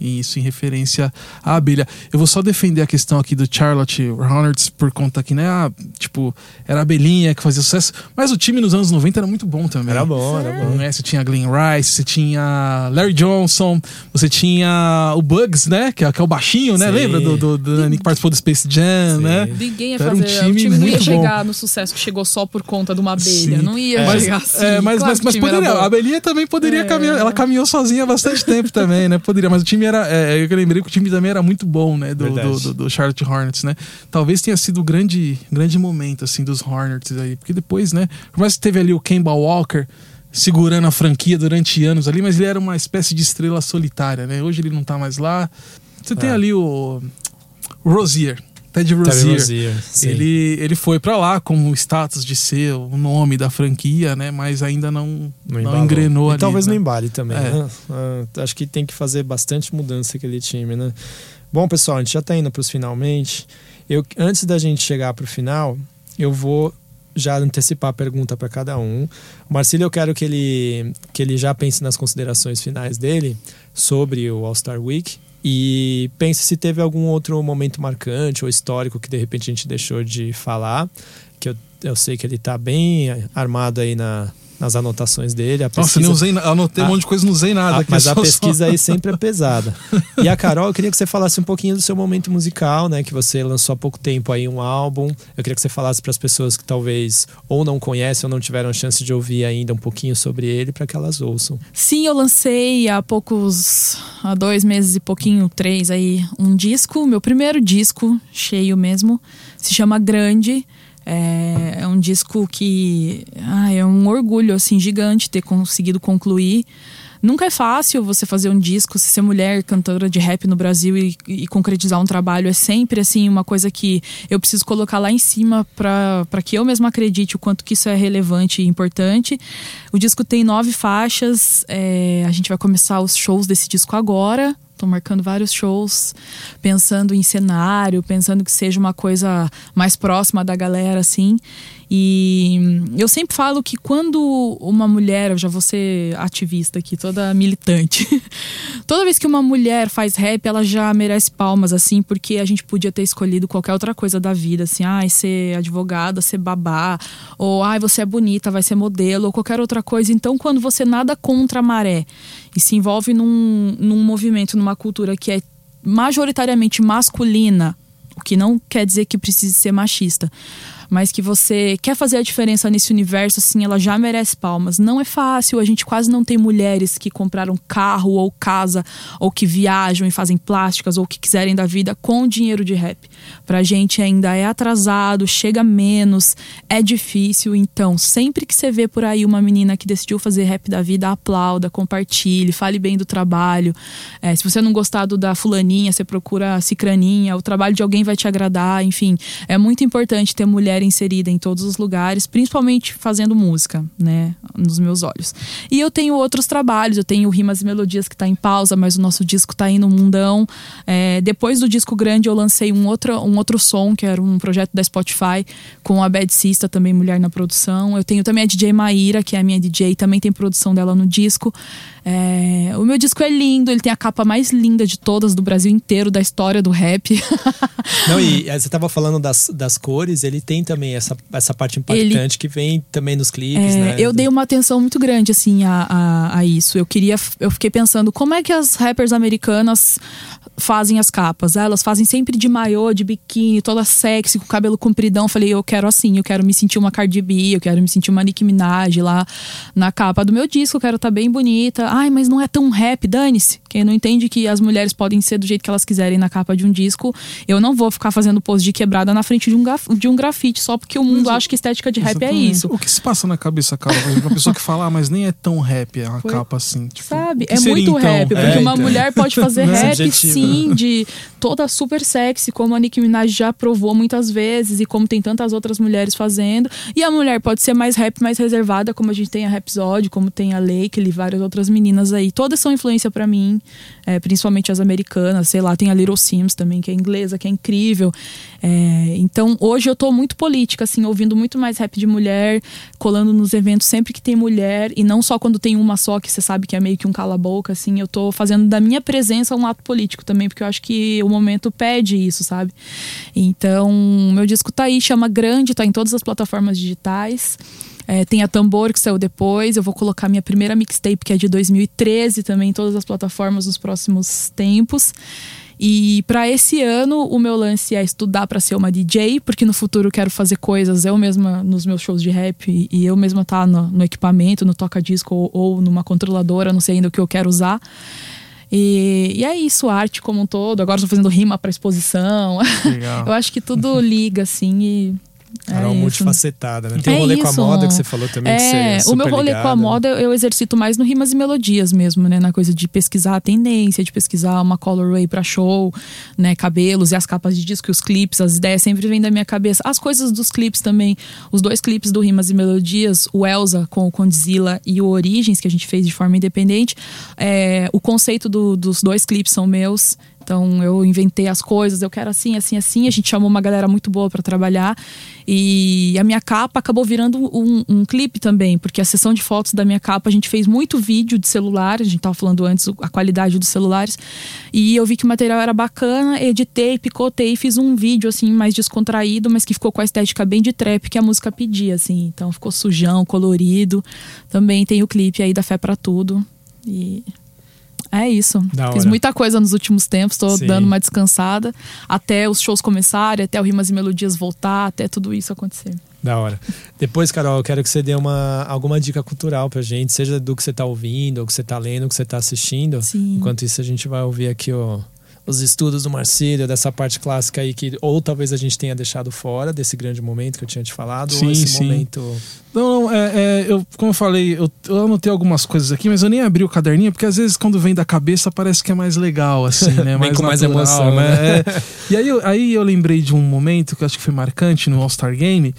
E isso em referência à abelha. Eu vou só defender a questão aqui do Charlotte Hornets por conta que, né, ah, tipo, era a abelhinha que fazia sucesso. Mas o time nos anos 90 era muito bom também. Era bom, era bom. Né? Você tinha Glenn Rice, você tinha Larry Johnson, você tinha o Bugs, né? Que é, que é o baixinho, né? Sim. Lembra do, do, do que participou do Space Jam, Sim. né? Ninguém ia Era fazer. um time o time não ia muito bom. chegar no sucesso que chegou só por conta de uma abelha. Sim. Não ia Mas, chegar assim. é, mas, Claro mas, mas era poderia. A Abelhinha também poderia É. caminhar. Ela caminhou sozinha há bastante tempo também, né? Poderia. Mas o time era. É, eu lembrei que o time também era muito bom, né? Do, do, do, do Charlotte Hornets, né? Talvez tenha sido o grande, grande momento, assim, dos Hornets aí. Porque depois, né? Por mais que teve ali o Kemba Walker segurando a franquia durante anos ali, mas ele era uma espécie de estrela solitária, né? Hoje ele não tá mais lá. Você tem É. ali o, o Rosier. Ted Rozier. Rozier. Ele, ele foi pra lá com o status de ser o nome da franquia, né? Mas ainda não, não, embalou. engrenou e ali. talvez né? não embale também, É. né? Ah, acho que tem que fazer bastante mudança aquele time, né? Bom, pessoal, a gente já tá indo pros finalmente. Eu, antes da gente chegar pro final, eu vou já antecipar a pergunta para cada um. O Marcílio, eu quero que ele, que ele já pense nas considerações finais dele sobre o All-Star Week e pense se teve algum outro momento marcante ou histórico que de repente a gente deixou de falar, que eu, eu sei que ele tá bem armado aí na, nas anotações dele. A Nossa, pesquisa- nem usei, anotei um Ah, monte de coisa, não usei nada. aqui, mas só- a só- pesquisa aí sempre é pesada. E a Carol, eu queria que você falasse um pouquinho do seu momento musical, né? Que você lançou há pouco tempo aí um álbum. Eu queria que você falasse para as pessoas que talvez ou não conhecem ou não tiveram a chance de ouvir ainda um pouquinho sobre ele, para que elas ouçam. Sim, eu lancei há poucos. há dois meses e pouquinho, três aí, um disco, meu primeiro disco, cheio mesmo. Se chama Grande. É, é um disco que ah, é um orgulho assim gigante ter conseguido concluir. Nunca é fácil você fazer um disco, se ser mulher cantora de rap no Brasil e, e concretizar um trabalho é sempre assim uma coisa que eu preciso colocar lá em cima para que eu mesma acredite o quanto que isso é relevante e importante. O disco tem nove faixas, é, a gente vai começar os shows desse disco agora. Tô marcando vários shows, pensando em cenário, pensando que seja uma coisa mais próxima da galera, assim. E eu sempre falo que quando uma mulher, eu já vou ser ativista aqui, toda militante, toda vez que uma mulher faz rap, ela já merece palmas, assim, porque a gente podia ter escolhido qualquer outra coisa da vida, assim, ai, ser advogada, ser babá, ou ai, você é bonita, vai ser modelo, ou qualquer outra coisa. Então, quando você nada contra a maré e se envolve num, num movimento, numa cultura que é majoritariamente masculina, o que não quer dizer que precise ser machista, mas que você quer fazer a diferença nesse universo, assim, ela já merece palmas. Não é fácil, a gente quase não tem mulheres que compraram carro ou casa, ou que viajam e fazem plásticas, ou que quiserem da vida com dinheiro de rap. Pra gente ainda é atrasado, chega menos, é difícil. Então, sempre que você vê por aí uma menina que decidiu fazer rap da vida, aplauda, compartilhe, fale bem do trabalho. É, se você não gostar da fulaninha, você procura a cicraninha, o trabalho de alguém vai te agradar, enfim. É muito importante ter mulher inserida em todos os lugares, principalmente fazendo música, né, nos meus olhos. E eu tenho outros trabalhos, eu tenho Rimas e Melodias que está em pausa, mas o nosso disco está no mundão. É, depois do disco grande eu lancei um outro, um outro som, que era um projeto da Spotify, com a Bad Sista, também mulher na produção. Eu tenho também a DJ Maíra, que é a minha DJ, também tem produção dela no disco. É, o meu disco é lindo, ele tem a capa mais linda de todas do Brasil inteiro, da história do rap. Não, e eh, você estava falando das, das cores, ele tem também essa, essa parte impactante ele, que vem também nos clipes, é, né? Eu dei uma atenção muito grande, assim, a, a, a, isso. Eu queria, eu fiquei pensando, como é que as rappers americanas fazem as capas? Elas fazem sempre de maiô, de biquíni, toda sexy, com cabelo compridão. Falei, eu quero assim, eu quero me sentir uma Cardi B, eu quero me sentir uma Nicki Minaj lá na capa do meu disco, eu quero estar tá bem bonita Ai, mas não é tão rap, dane-se. Quem não entende que as mulheres podem ser do jeito que elas quiserem na capa de um disco, eu não vou ficar fazendo pose de quebrada na frente de um, de um grafite só porque o mundo acha que estética de rap é exatamente. é isso. O que se passa na cabeça, cara? Uma pessoa que fala, ah, mas nem é tão rap a Foi. capa assim. Tipo, Sabe? É muito então? rap, porque é, uma então. mulher pode fazer rap sim, de toda super sexy, como a Nicki Minaj já provou muitas vezes e como tem tantas outras mulheres fazendo. E a mulher pode ser mais rap, mais reservada, como a gente tem a Rhapsody, como tem a Lake e várias outras meninas meninas aí. Todas são influência para mim, é, principalmente as americanas. Sei lá, tem a Little Sims também, que é inglesa, que é incrível. É, então, hoje eu tô muito política, assim, ouvindo muito mais rap de mulher, colando nos eventos sempre que tem mulher, e não só quando tem uma só, que você sabe que é meio que um cala-boca, assim. Eu tô fazendo da minha presença um ato político também, porque eu acho que o momento pede isso, sabe? Então, meu disco tá aí, chama Grande, tá em todas as plataformas digitais. É, tem a Tambor, que saiu depois. Eu vou colocar minha primeira mixtape, que é de 2013, também em todas as plataformas nos próximos tempos. E para esse ano, o meu lance é estudar para ser uma DJ, porque no futuro eu quero fazer coisas eu mesma nos meus shows de rap e eu mesma tá no, no, equipamento, no toca-disco ou, ou, numa controladora, não sei ainda o que eu quero usar. E, e é isso, arte como um todo. Agora estou fazendo rima para exposição. eu acho que tudo liga, assim, e era é multifacetada, né? Tem é o rolê isso. com a moda que você falou também. É, o meu rolê ligada. com a moda eu exercito mais no rimas e melodias mesmo, né? Na coisa de pesquisar a tendência, de pesquisar uma colorway para show, né? Cabelos e as capas de disco e os clipes, as ideias sempre vêm da minha cabeça. As coisas dos clipes também. Os dois clipes do Rimas e Melodias, o Elsa com o Condzilla e o Origens, que a gente fez de forma independente. É, o conceito do, dos dois clipes são meus. Então eu inventei as coisas, eu quero assim, assim, assim. A gente chamou uma galera muito boa para trabalhar. E a minha capa acabou virando um, um, clipe também, porque a sessão de fotos da minha capa a gente fez muito vídeo de celular, a gente estava falando antes a qualidade dos celulares. E eu vi que o material era bacana, editei, picotei, fiz um vídeo assim mais descontraído, mas que ficou com a estética bem de trap que a música pedia, assim. Então ficou sujão, colorido. Também tem o clipe aí da Fé para Tudo. E é isso. Fiz muita coisa nos últimos tempos, tô Sim. dando uma descansada. Até os shows começarem, até o Rimas e Melodias voltar, até tudo isso acontecer. Da hora. Depois, Carol, eu quero que você dê uma, alguma dica cultural pra gente, seja do que você tá ouvindo, ou que você tá lendo, ou que você tá assistindo. Sim. Enquanto isso, a gente vai ouvir aqui o, os estudos do Marcílio, dessa parte clássica aí que ou talvez a gente tenha deixado fora desse grande momento que eu tinha te falado, sim, ou esse sim. momento. Não, não é, é, eu, como eu falei, eu, eu anotei algumas coisas aqui, mas eu nem abri o caderninho, porque às vezes quando vem da cabeça parece que é mais legal, assim, né? mais com natural, mais emoção, né? É. e aí, aí eu lembrei de um momento que eu acho que foi marcante no All-Star Game,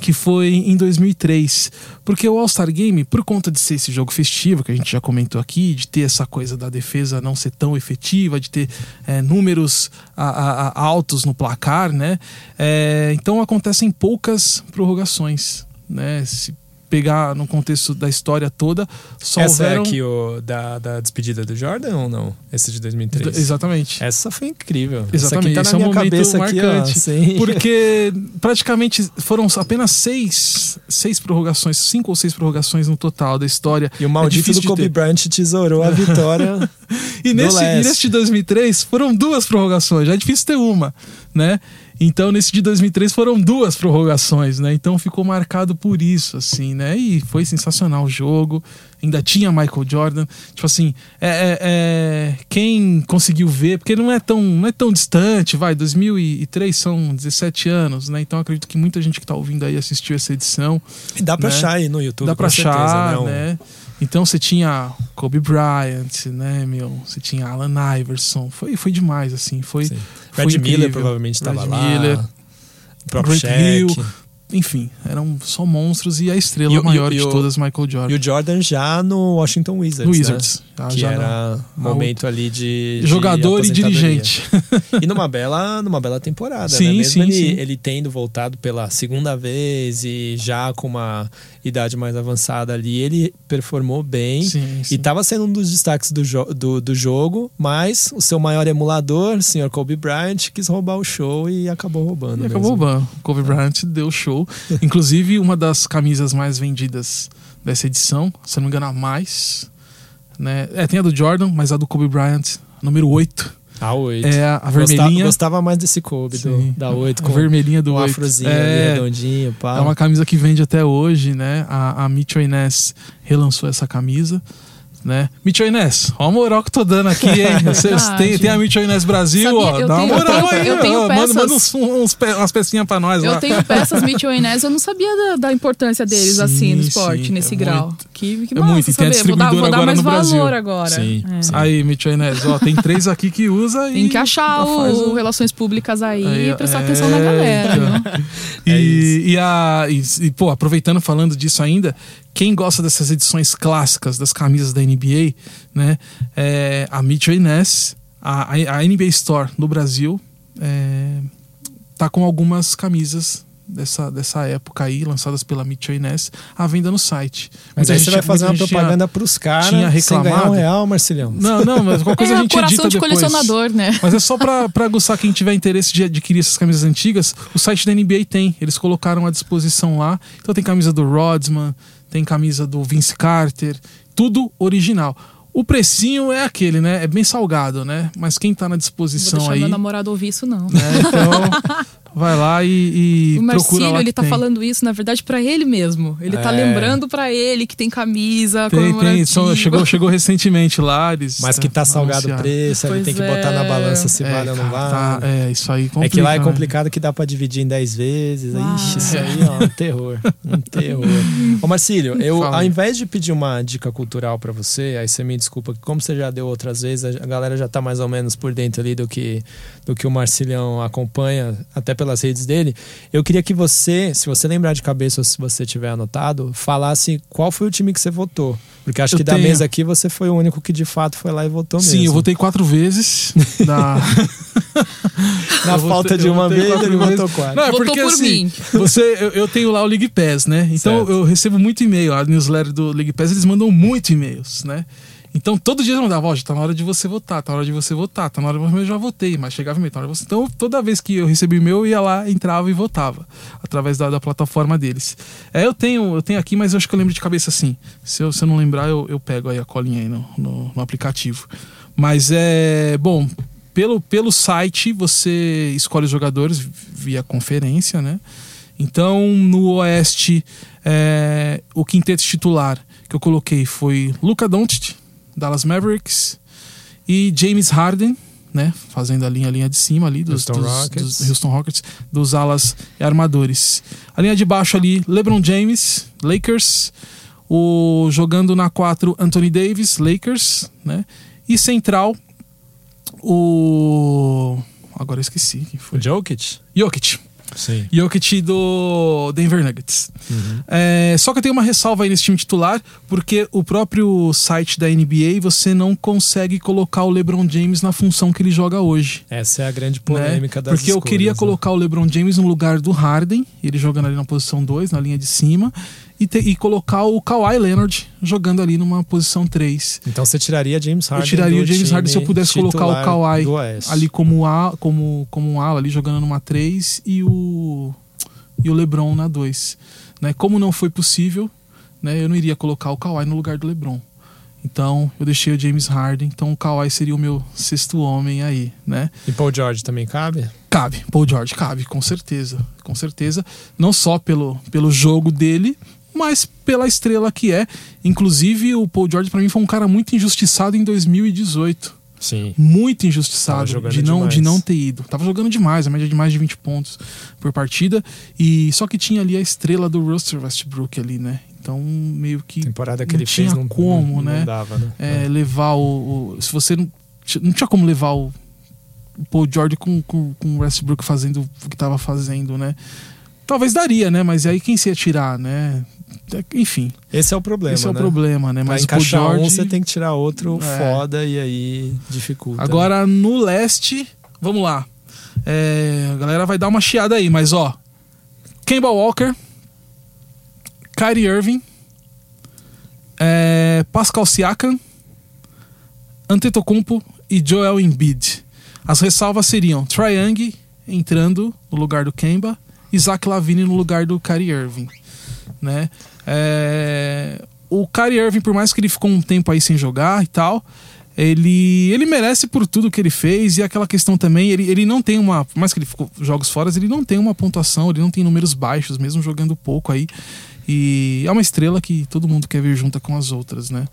que foi em 2003. Porque o All-Star Game, por conta de ser esse jogo festivo, que a gente já comentou aqui, de ter essa coisa da defesa não ser tão efetiva, de ter é, números a, a, altos no placar, né? É, então acontecem poucas prorrogações. Né? Se pegar no contexto da história toda, só Essa houveram... é aqui o da, da despedida do Jordan ou não? Esse de 2003? Exatamente. Essa foi incrível. Exatamente, Essa aqui tá esse na é um minha momento cabeça marcante. aqui, ó. Porque praticamente foram apenas seis, seis prorrogações, cinco ou seis prorrogações no total da história. E o maldito É do Kobe. Bryant tesourou a vitória. E do nesse, e de 2003 foram duas prorrogações, já é difícil ter uma, né? Então nesse de 2003 foram duas prorrogações, né? Então ficou marcado por isso, assim, né? E foi sensacional o jogo. Ainda tinha Michael Jordan. Tipo assim, é, é- é- quem conseguiu ver, porque não é tão, não é tão distante, vai, 2003 são 17 anos, né? Então acredito que muita gente que tá ouvindo aí assistiu essa edição. E dá pra Né? achar aí no YouTube. Dá pra certeza, achar, um- né? Então você tinha Kobe Bryant, né, meu? Você tinha Alan Iverson. Foi, foi demais, assim. Foi, Sim. Foi Brad Miller incrível. provavelmente estava lá. Miller, o próprio Grant. Hill. Enfim, eram só monstros e a estrela E maior e o- de todas, Michael Jordan. E o Jordan já no Washington Wizards. no né? Wizards. já- Que era no- momento ali de. de jogador e aposentadoria. dirigente. E numa bela, numa bela temporada, Sim, né? Mesmo sim, ele, sim. ele tendo voltado pela segunda vez e já com uma idade mais avançada ali, ele performou bem. Sim, E sim. estava sendo um dos destaques do, jo do, do jogo, mas o seu maior emulador, o senhor Kobe Bryant, quis roubar o show e acabou roubando. E acabou o ban. Kobe Bryant deu show. Inclusive, uma das camisas mais vendidas dessa edição, se não me engano, a mais. Né? É, tem a do Jordan, mas a do Kobe Bryant, número 8. A 8. É a, a Gostava, vermelhinha. gostava mais desse Kobe, do, da 8, a com vermelhinha do o 8. afrozinho é, redondinho, pá. é uma camisa que vende até hoje, né? A, a Mitchell Inés relançou essa camisa. Né? Mitchell Inés, ó a moral que eu tô dando aqui, hein? Verdade. tem, tem a Mitchell Inés Brasil, Sabia, ó. eu Dá uma eu moral aí, eu tenho ó. Manda, peças- manda uns, uns pe- umas pecinhas pra nós lá. Eu tenho peças Mitchell Inés, eu não sabia da, da importância deles Sim, assim no esporte, sim, nesse é grau. muito. Que, que É massa muito, e tem a saber. Vou dar, vou dar mais Brasil. valor agora. Sim, É. sim. Aí, Mitchell Inés, ó, tem três aqui que usa e. Tem que achar o, o- Relações Públicas aí, Aí, e prestar é, atenção na galera. então. viu? E, É e, a, e, pô, aproveitando falando disso ainda, quem gosta dessas edições clássicas das camisas da NBA, né? É, a Mitchell Inés, a, a, NBA Store no Brasil, é, tá com algumas camisas dessa, dessa época aí, lançadas pela Mitchell Inés, à venda no site. Mas Muita aí gente- você vai fazer uma propaganda pros caras tinha sem ganhar um reclamado. real, Marcilhão. Não, não, mas qualquer coisa é a gente coração edita de depois. colecionador, né? Mas é só pra, pra aguçar quem tiver interesse de adquirir essas camisas antigas, o site da NBA tem. Eles colocaram à disposição lá. Então tem camisa do Rodman, tem camisa do Vince Carter, tudo original. O precinho é aquele, né? É bem salgado, né? Mas quem tá na vou disposição deixar aí. meu namorado ouvir isso, não. né? Então, vai lá e, e O procura Marcílio, lá ele tá tem. falando isso, na verdade, pra ele mesmo. Ele tá É. lembrando pra ele que tem camisa Tem, tem. Só chegou, chegou recentemente lá. Eles, Mas que tá salgado o preço, ele tem que botar na é. balança se É, vale ou não cara, vale. tá- é, isso aí complica, É que lá é né? complicado que dá pra dividir em 10 vezes. Uau. Ixi, isso aí, ó, um terror. Um terror. Ô, Marcílio, eu, Fala ao invés de pedir uma dica cultural pra você, aí você me desculpa, que como você já deu outras vezes, a galera já tá mais ou menos por dentro ali do que, do que o Marcilhão acompanha, até pelas redes dele. Eu queria que você, se você lembrar de cabeça ou se você tiver anotado, falasse qual foi o time que você votou. Porque acho Eu que da tenho. mesa aqui você foi o único que de fato foi lá e votou mesmo. Sim, eu votei quatro vezes. Na... Na Eu falta votei- de uma votei vez, ele vezes. votou quatro. Não, é Votou porque por assim, mim. você, eu, eu tenho lá o League Pass, né? Então Certo. eu recebo muito e-mail. A newsletter do League Pass, eles mandam muito e-mails, né? Então todo dia eles mandavam, ó, já tá na hora de você votar, tá na hora de você votar, tá na hora de eu já votei, mas chegava e-mail, tá na hora de você. Então toda vez que eu recebi e-mail, eu ia lá, entrava e votava, através da, da plataforma deles. É, eu tenho, eu tenho aqui, mas eu acho que eu lembro de cabeça assim. Se eu, se eu não lembrar, eu, eu pego aí a colinha aí no, no, no aplicativo. Mas é. Bom, pelo, pelo site você escolhe os jogadores via conferência, né? Então, no Oeste, é, o quinteto titular que eu coloquei foi Luca Doncic, Dallas Mavericks, e James Harden, né? Fazendo a linha, a linha de cima ali dos, Houston dos- Rockets. dos Houston Rockets, dos alas e armadores. A linha de baixo ali, LeBron James, Lakers. O, jogando na 4, Anthony Davis, Lakers, né? E central, o. Agora eu esqueci quem foi. O Jokic? Jokic. Sim. Jokic do Denver Nuggets. É, só que eu tenho uma ressalva aí nesse time titular, porque o próprio site da NBA você não consegue colocar o LeBron James na função que ele joga hoje. Essa é a grande né? polêmica das Porque eu escolhas, queria né? colocar o LeBron James no lugar do Harden, ele jogando ali na posição 2, na linha de cima, e, te- e colocar o Kawhi Leonard jogando ali numa posição 3. Então você tiraria James Harden. Eu tiraria o James Harden se eu pudesse colocar o Kawhi ali como a, como como um ala ali jogando numa 3 e o e o LeBron na 2, né? Como não foi possível, né, eu não iria colocar o Kawhi no lugar do LeBron. Então, eu deixei o James Harden, então o Kawhi seria o meu sexto homem aí, né? E Paul George também cabe? Cabe, Paul George cabe, com certeza, com certeza. Não só pelo, pelo jogo dele, mas pela estrela que é. Inclusive, o Paul George pra mim foi um cara muito injustiçado em 2018. Sim. Muito injustiçado de não, de não ter ido. Tava jogando demais, a média de mais de 20 pontos por partida. E só que tinha ali a estrela do Russell Westbrook ali, né? Então, meio que Temporada que ele tinha fez não, como, não, né? não dava, né? é, levar o, o- Se você não. Não tinha como levar o, o Paul George com, com, com o Westbrook fazendo o que tava fazendo, né? Talvez daria, né? Mas aí quem se ia tirar, né? Enfim, Esse é o problema, esse é o né? problema, né? Pra Mas o Paul encaixar George. um, você tem que tirar outro É. foda e aí dificulta. né? Agora no leste, vamos lá. É, a galera vai dar uma chiada aí, mas ó. Kemba Walker, Kyrie Irving, é, Pascal Siakam, Antetokounmpo e Joel Embiid. As ressalvas seriam Young entrando no lugar do Kemba e Zach Lavine no lugar do Kyrie Irving, né? É, o Kyrie Irving, por mais que ele ficou um tempo aí sem jogar e tal, ele, ele merece por tudo que ele fez e aquela questão também, ele, ele não tem uma, por mais que ele ficou jogos fora, ele não tem uma pontuação, ele não tem números baixos, mesmo jogando pouco aí. E é uma estrela que todo mundo quer ver junta com as outras, né?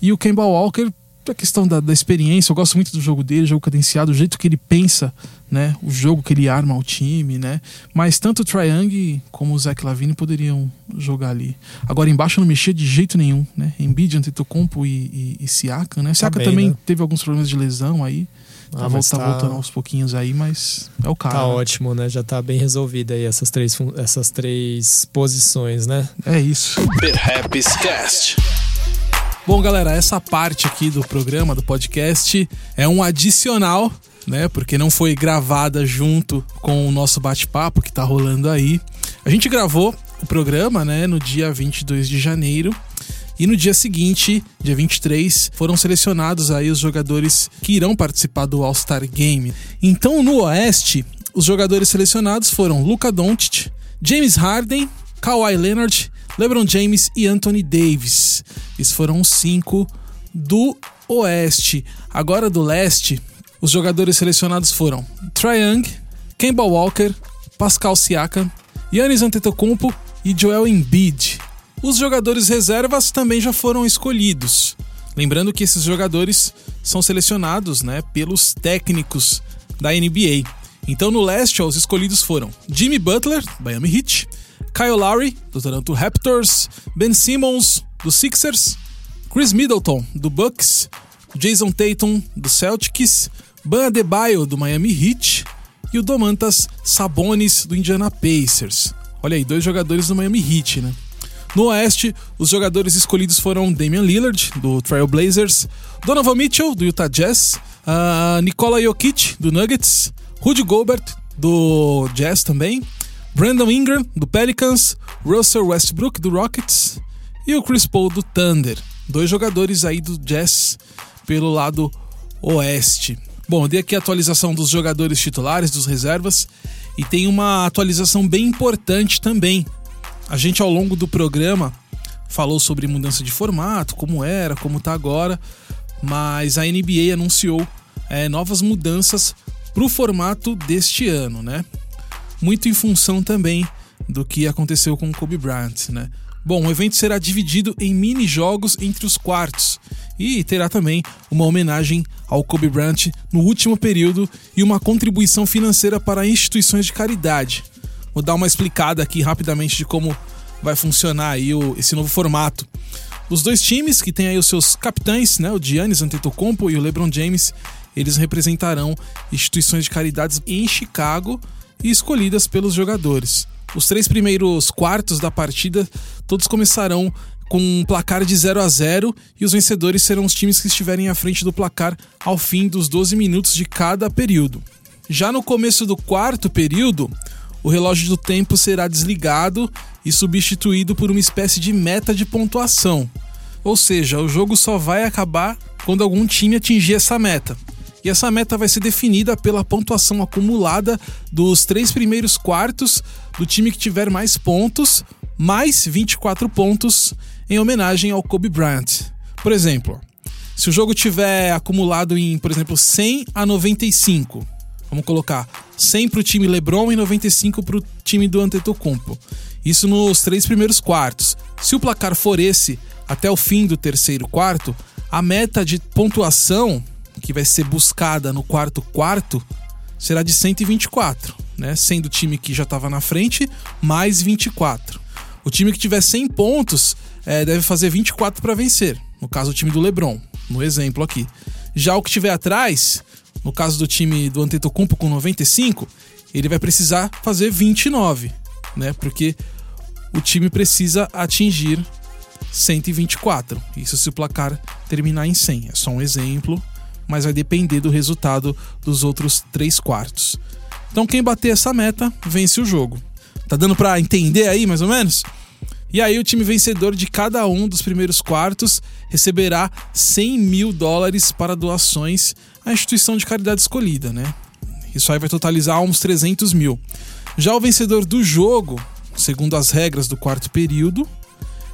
E o Kemba Walker, a questão da, da experiência, eu gosto muito do jogo dele, jogo cadenciado, o jeito que ele pensa, né? O jogo que ele arma ao time, né? Mas tanto o Young como o Zach Lavine poderiam jogar ali. Agora embaixo eu não mexia de jeito nenhum, né? Embiid, Antetokounmpo e, e, e Siakam, né? Siakam bem, também né? teve alguns problemas de lesão aí. Ah, tá, mas vol- tá tá- voltando aos pouquinhos aí, mas é o cara. Tá né? ótimo, né? Já tá bem resolvida aí essas três, essas três posições, né? É isso. Perhaps Cast. Bom, galera, essa parte aqui do programa, do podcast, é um adicional, né? Porque não foi gravada junto com o nosso bate-papo que tá rolando aí. A gente gravou o programa, né, no dia 22 de janeiro. E no dia seguinte, dia 23, foram selecionados aí os jogadores que irão participar do All-Star Game. Então, no Oeste, os jogadores selecionados foram Luka Doncic, James Harden, Kawhi Leonard, LeBron James e Anthony Davis. Esses foram os cinco do Oeste. Agora do Leste, os jogadores selecionados foram Trae Young, Kemba Walker, Pascal Siakam, Giannis Antetokounmpo e Joel Embiid. Os jogadores reservas também já foram escolhidos. Lembrando que esses jogadores são selecionados né, pelos técnicos da NBA. Então no leste, ó, os escolhidos foram Jimmy Butler, Miami Heat, Kyle Lowry, do Toronto Raptors, Ben Simmons, do Sixers, Chris Middleton, do Bucks, Jason Tatum, do Celtics, Ban Adebayo, do Miami Heat e o Domantas Sabonis, do Indiana Pacers. Olha aí, dois jogadores do Miami Heat, né? No Oeste, os jogadores escolhidos foram Damian Lillard, do Trail Blazers, Donovan Mitchell, do Utah Jazz, ah, Nikola Jokic, do Nuggets, Rudy Gobert, do Jazz também, Brandon Ingram, do Pelicans, Russell Westbrook, do Rockets e o Chris Paul, do Thunder. Dois jogadores aí do Jazz pelo lado oeste. Bom, eu dei aqui a atualização dos jogadores titulares, dos reservas, e tem uma atualização bem importante também. A gente, ao longo do programa, falou sobre mudança de formato, como era, como tá agora, mas a NBA anunciou é, novas mudanças para o formato deste ano, né? Muito em função também do que aconteceu com o Kobe Bryant, né? Bom, o evento será dividido em mini-jogos entre os quartos e terá também uma homenagem ao Kobe Bryant no último período e uma contribuição financeira para instituições de caridade. Vou dar uma explicada aqui rapidamente de como vai funcionar aí o, esse novo formato. Os dois times que têm aí os seus capitães, né, o Giannis Antetokounmpo e o LeBron James, eles representarão instituições de caridades em Chicago e escolhidas pelos jogadores. Os três primeiros quartos da partida todos começarão com um placar de 0 a 0 e os vencedores serão os times que estiverem à frente do placar ao fim dos 12 minutos de cada período. Já no começo do quarto período, o relógio do tempo será desligado e substituído por uma espécie de meta de pontuação. Ou seja, o jogo só vai acabar quando algum time atingir essa meta. E essa meta vai ser definida pela pontuação acumulada dos três primeiros quartos do time que tiver mais pontos, mais 24 pontos, em homenagem ao Kobe Bryant. Por exemplo, se o jogo tiver acumulado em, por exemplo, 100 a 95, vamos colocar 100 para o time LeBron e 95 para o time do Antetokounmpo. Isso nos três primeiros quartos. Se o placar for esse até o fim do terceiro quarto, a meta de pontuação que vai ser buscada no quarto quarto será de 124, né? Sendo o time que já estava na frente mais 24. O time que tiver 100 pontos é, deve fazer 24 para vencer. No caso, o time do LeBron, no exemplo aqui. Já o que tiver atrás, no caso do time do Antetokounmpo com 95, ele vai precisar fazer 29, né? Porque o time precisa atingir 124. Isso se o placar terminar em 100. É só um exemplo, mas vai depender do resultado dos outros três quartos. Então quem bater essa meta vence o jogo. Tá dando para entender aí mais ou menos? E aí o time vencedor de cada um dos primeiros quartos receberá 100 mil dólares para doações à instituição de caridade escolhida, né? Isso aí vai totalizar uns 300 mil. Já o vencedor do jogo, segundo as regras do quarto período,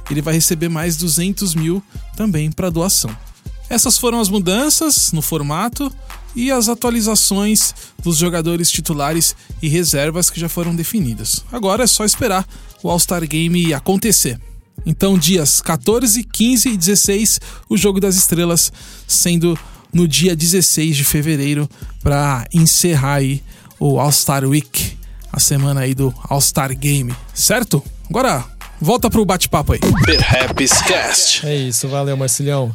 ele vai receber mais 200 mil também para doação. Essas foram as mudanças no formato e as atualizações dos jogadores titulares e reservas que já foram definidas. Agora é só esperar o All-Star Game acontecer. Então, dias 14, 15 e 16, o Jogo das Estrelas, sendo no dia 16 de fevereiro, para encerrar aí o All-Star Week, a semana aí do All-Star Game, certo? Agora, volta pro bate-papo aí. Perhaps Cast. É isso, valeu, Marcilhão.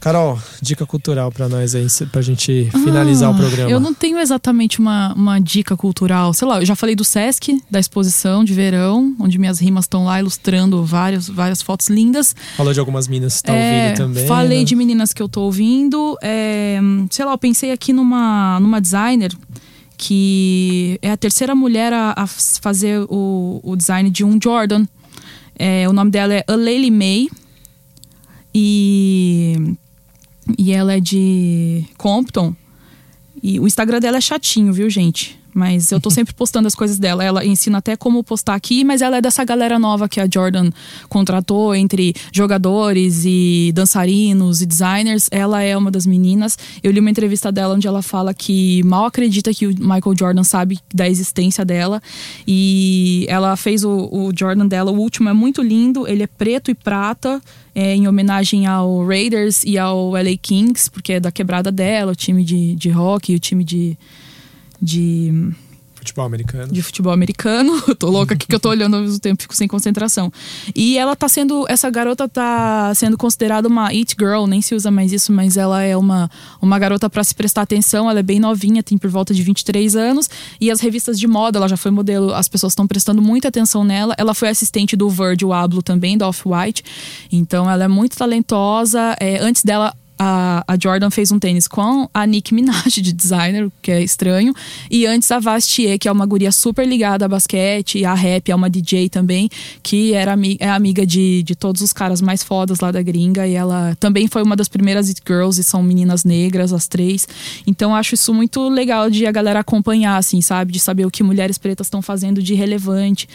Carol, dica cultural pra nós aí, pra gente finalizar Ah, o programa. Eu não tenho exatamente uma, uma dica cultural. Sei lá, eu já falei do Sesc, da exposição de verão, onde minhas rimas estão lá ilustrando vários, várias fotos lindas. Falou de algumas minas que tá É, ouvindo também. Falei né? de meninas que eu tô ouvindo. É, sei lá, eu pensei aqui numa, numa designer que é a terceira mulher a, a fazer o, o design de um Jordan. É, o nome dela é Aleli May. E, e ela é de Compton. E o Instagram dela é chatinho, viu, gente? Mas eu tô sempre postando as coisas dela. Ela ensina até como postar aqui, mas ela é dessa galera nova que a Jordan contratou entre jogadores e dançarinos e designers. Ela é uma das meninas. Eu li uma entrevista dela onde ela fala que mal acredita que o Michael Jordan sabe da existência dela. E ela fez o, o Jordan dela, o último é muito lindo. Ele é preto e prata. é, em homenagem ao Raiders e ao LA Kings, porque é da quebrada dela, o time de, de hockey, o time de, de, Futebol americano. de futebol americano. Eu tô louca aqui que eu tô olhando ao mesmo tempo, fico sem concentração. E ela tá sendo. Essa garota tá sendo considerada uma it girl, nem se usa mais isso, mas ela é uma, uma garota para se prestar atenção. Ela é bem novinha, tem por volta de 23 anos. E as revistas de moda, ela já foi modelo, as pessoas estão prestando muita atenção nela. Ela foi assistente do Virgil Abloh também, da Off-White. Então ela é muito talentosa. É, antes dela, a, a Jordan fez um tênis com a Nicki Minaj de designer, o que é estranho. E antes a Vastier, que é uma guria super ligada a basquete, a rap, é uma DJ também, que era é amiga de, de todos os caras mais fodas lá da gringa. E ela também foi uma das primeiras It Girls, e são meninas negras, as três. Então acho isso muito legal de a galera acompanhar, assim, sabe? De saber o que mulheres pretas estão fazendo de relevante.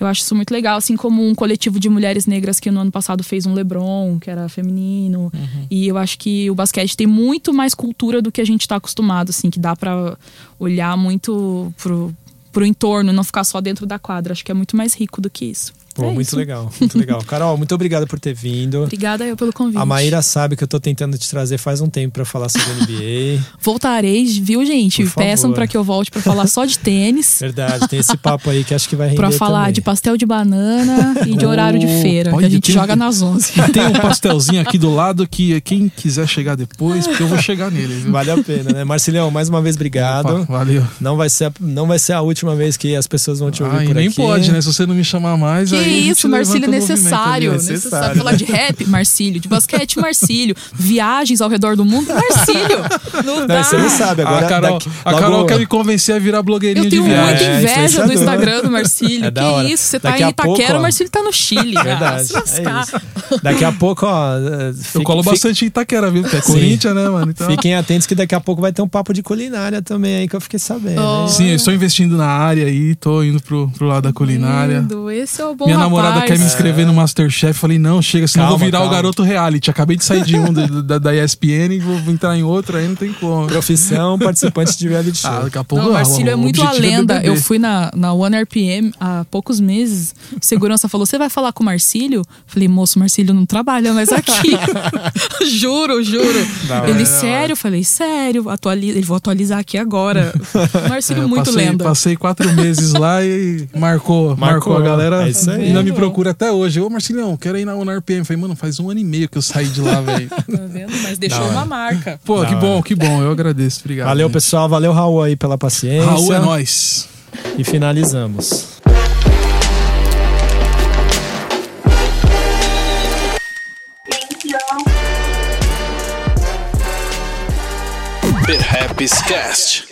Eu acho isso muito legal, assim como um coletivo de mulheres negras que no ano passado fez um LeBron, que era feminino. E eu acho que o basquete tem muito mais cultura do que a gente tá acostumado, assim, que dá pra olhar muito pro, pro entorno, não ficar só dentro da quadra. Acho que é muito mais rico do que isso. Pô, É muito isso. legal, muito legal. Carol, muito obrigado por ter vindo. Obrigada eu pelo convite. A Maíra sabe que eu tô tentando te trazer faz um tempo pra falar sobre NBA. Voltarei, viu, gente? Peçam pra que eu volte pra falar só de tênis. Verdade, tem esse papo aí que acho que vai render Pra falar também. de pastel de banana e de horário de Oh, feira, que olha, a gente tem- joga nas 11. Tem um pastelzinho aqui do lado que quem quiser chegar depois, porque eu vou chegar nele, viu? Vale a pena, né? Marcilhão, mais uma vez, obrigado. Opa, valeu. Não vai, ser a, não vai ser a última vez que as pessoas vão te ouvir Ah, por nem aqui. pode, né? Se você não me chamar mais, Que aí isso, Marcílio movimento necessário. necessário. necessário. Falar de rap, Marcílio. De basquete, Marcílio. Viagens ao redor do mundo, Marcílio. Não Não, dá. você não sabe. Agora, a Carol, daqui- a logo- Carol quer me convencer a virar blogueirinha Eu de tenho viagem. muita É, inveja do influenciador. Instagram do Marcílio. É que isso? Você tá Daqui em Itaquera, pouco, o Marcílio tá no Chile. Verdade. é isso. Daqui a pouco, ó. Eu fique- colo fique- bastante em Itaquera, viu? Porque é. Corinthians, né, mano? Então... Fiquem atentos que daqui a pouco vai ter um papo de culinária também aí que eu fiquei sabendo. Oh. Sim, eu estou investindo na área aí, tô indo pro, pro lado da culinária. Lindo, esse é o bom Minha namorada rapaz. quer me inscrever no Masterchef. Falei, não, chega, senão eu Calma, vou virar o calma. garoto reality. Acabei de sair de um da, da, da ESPN e vou entrar em outro, aí não tem como. Profissão, participante de reality show. Ah, daqui a pouco Não, o ah, Marcílio é o muito a é lenda. BBB. eu fui na, na One RPM há poucos meses. O segurança falou: Você vai falar com o Marcílio? Falei, moço, o Marcílio não trabalha mais aqui. juro, juro. Hora, Ele, da sério? Falei, sério, atualiza. Ele vou atualizar aqui agora. É, Marcílio eu muito passei, lenda. Passei quatro meses lá e marcou, marcou, Marcou, a galera. é isso aí. Ainda me procura até hoje. Ô, Marcilhão, quero ir na One RPM. Falei, mano, faz um ano e meio que eu saí de lá, velho. Tá vendo? Mas deixou hora. uma marca. Pô, Da que bom, que bom. Eu agradeço. Obrigado. Valeu, gente. pessoal. Valeu, Raul, aí pela paciência. Raul é nóis. E finalizamos. Bit Happy Cast.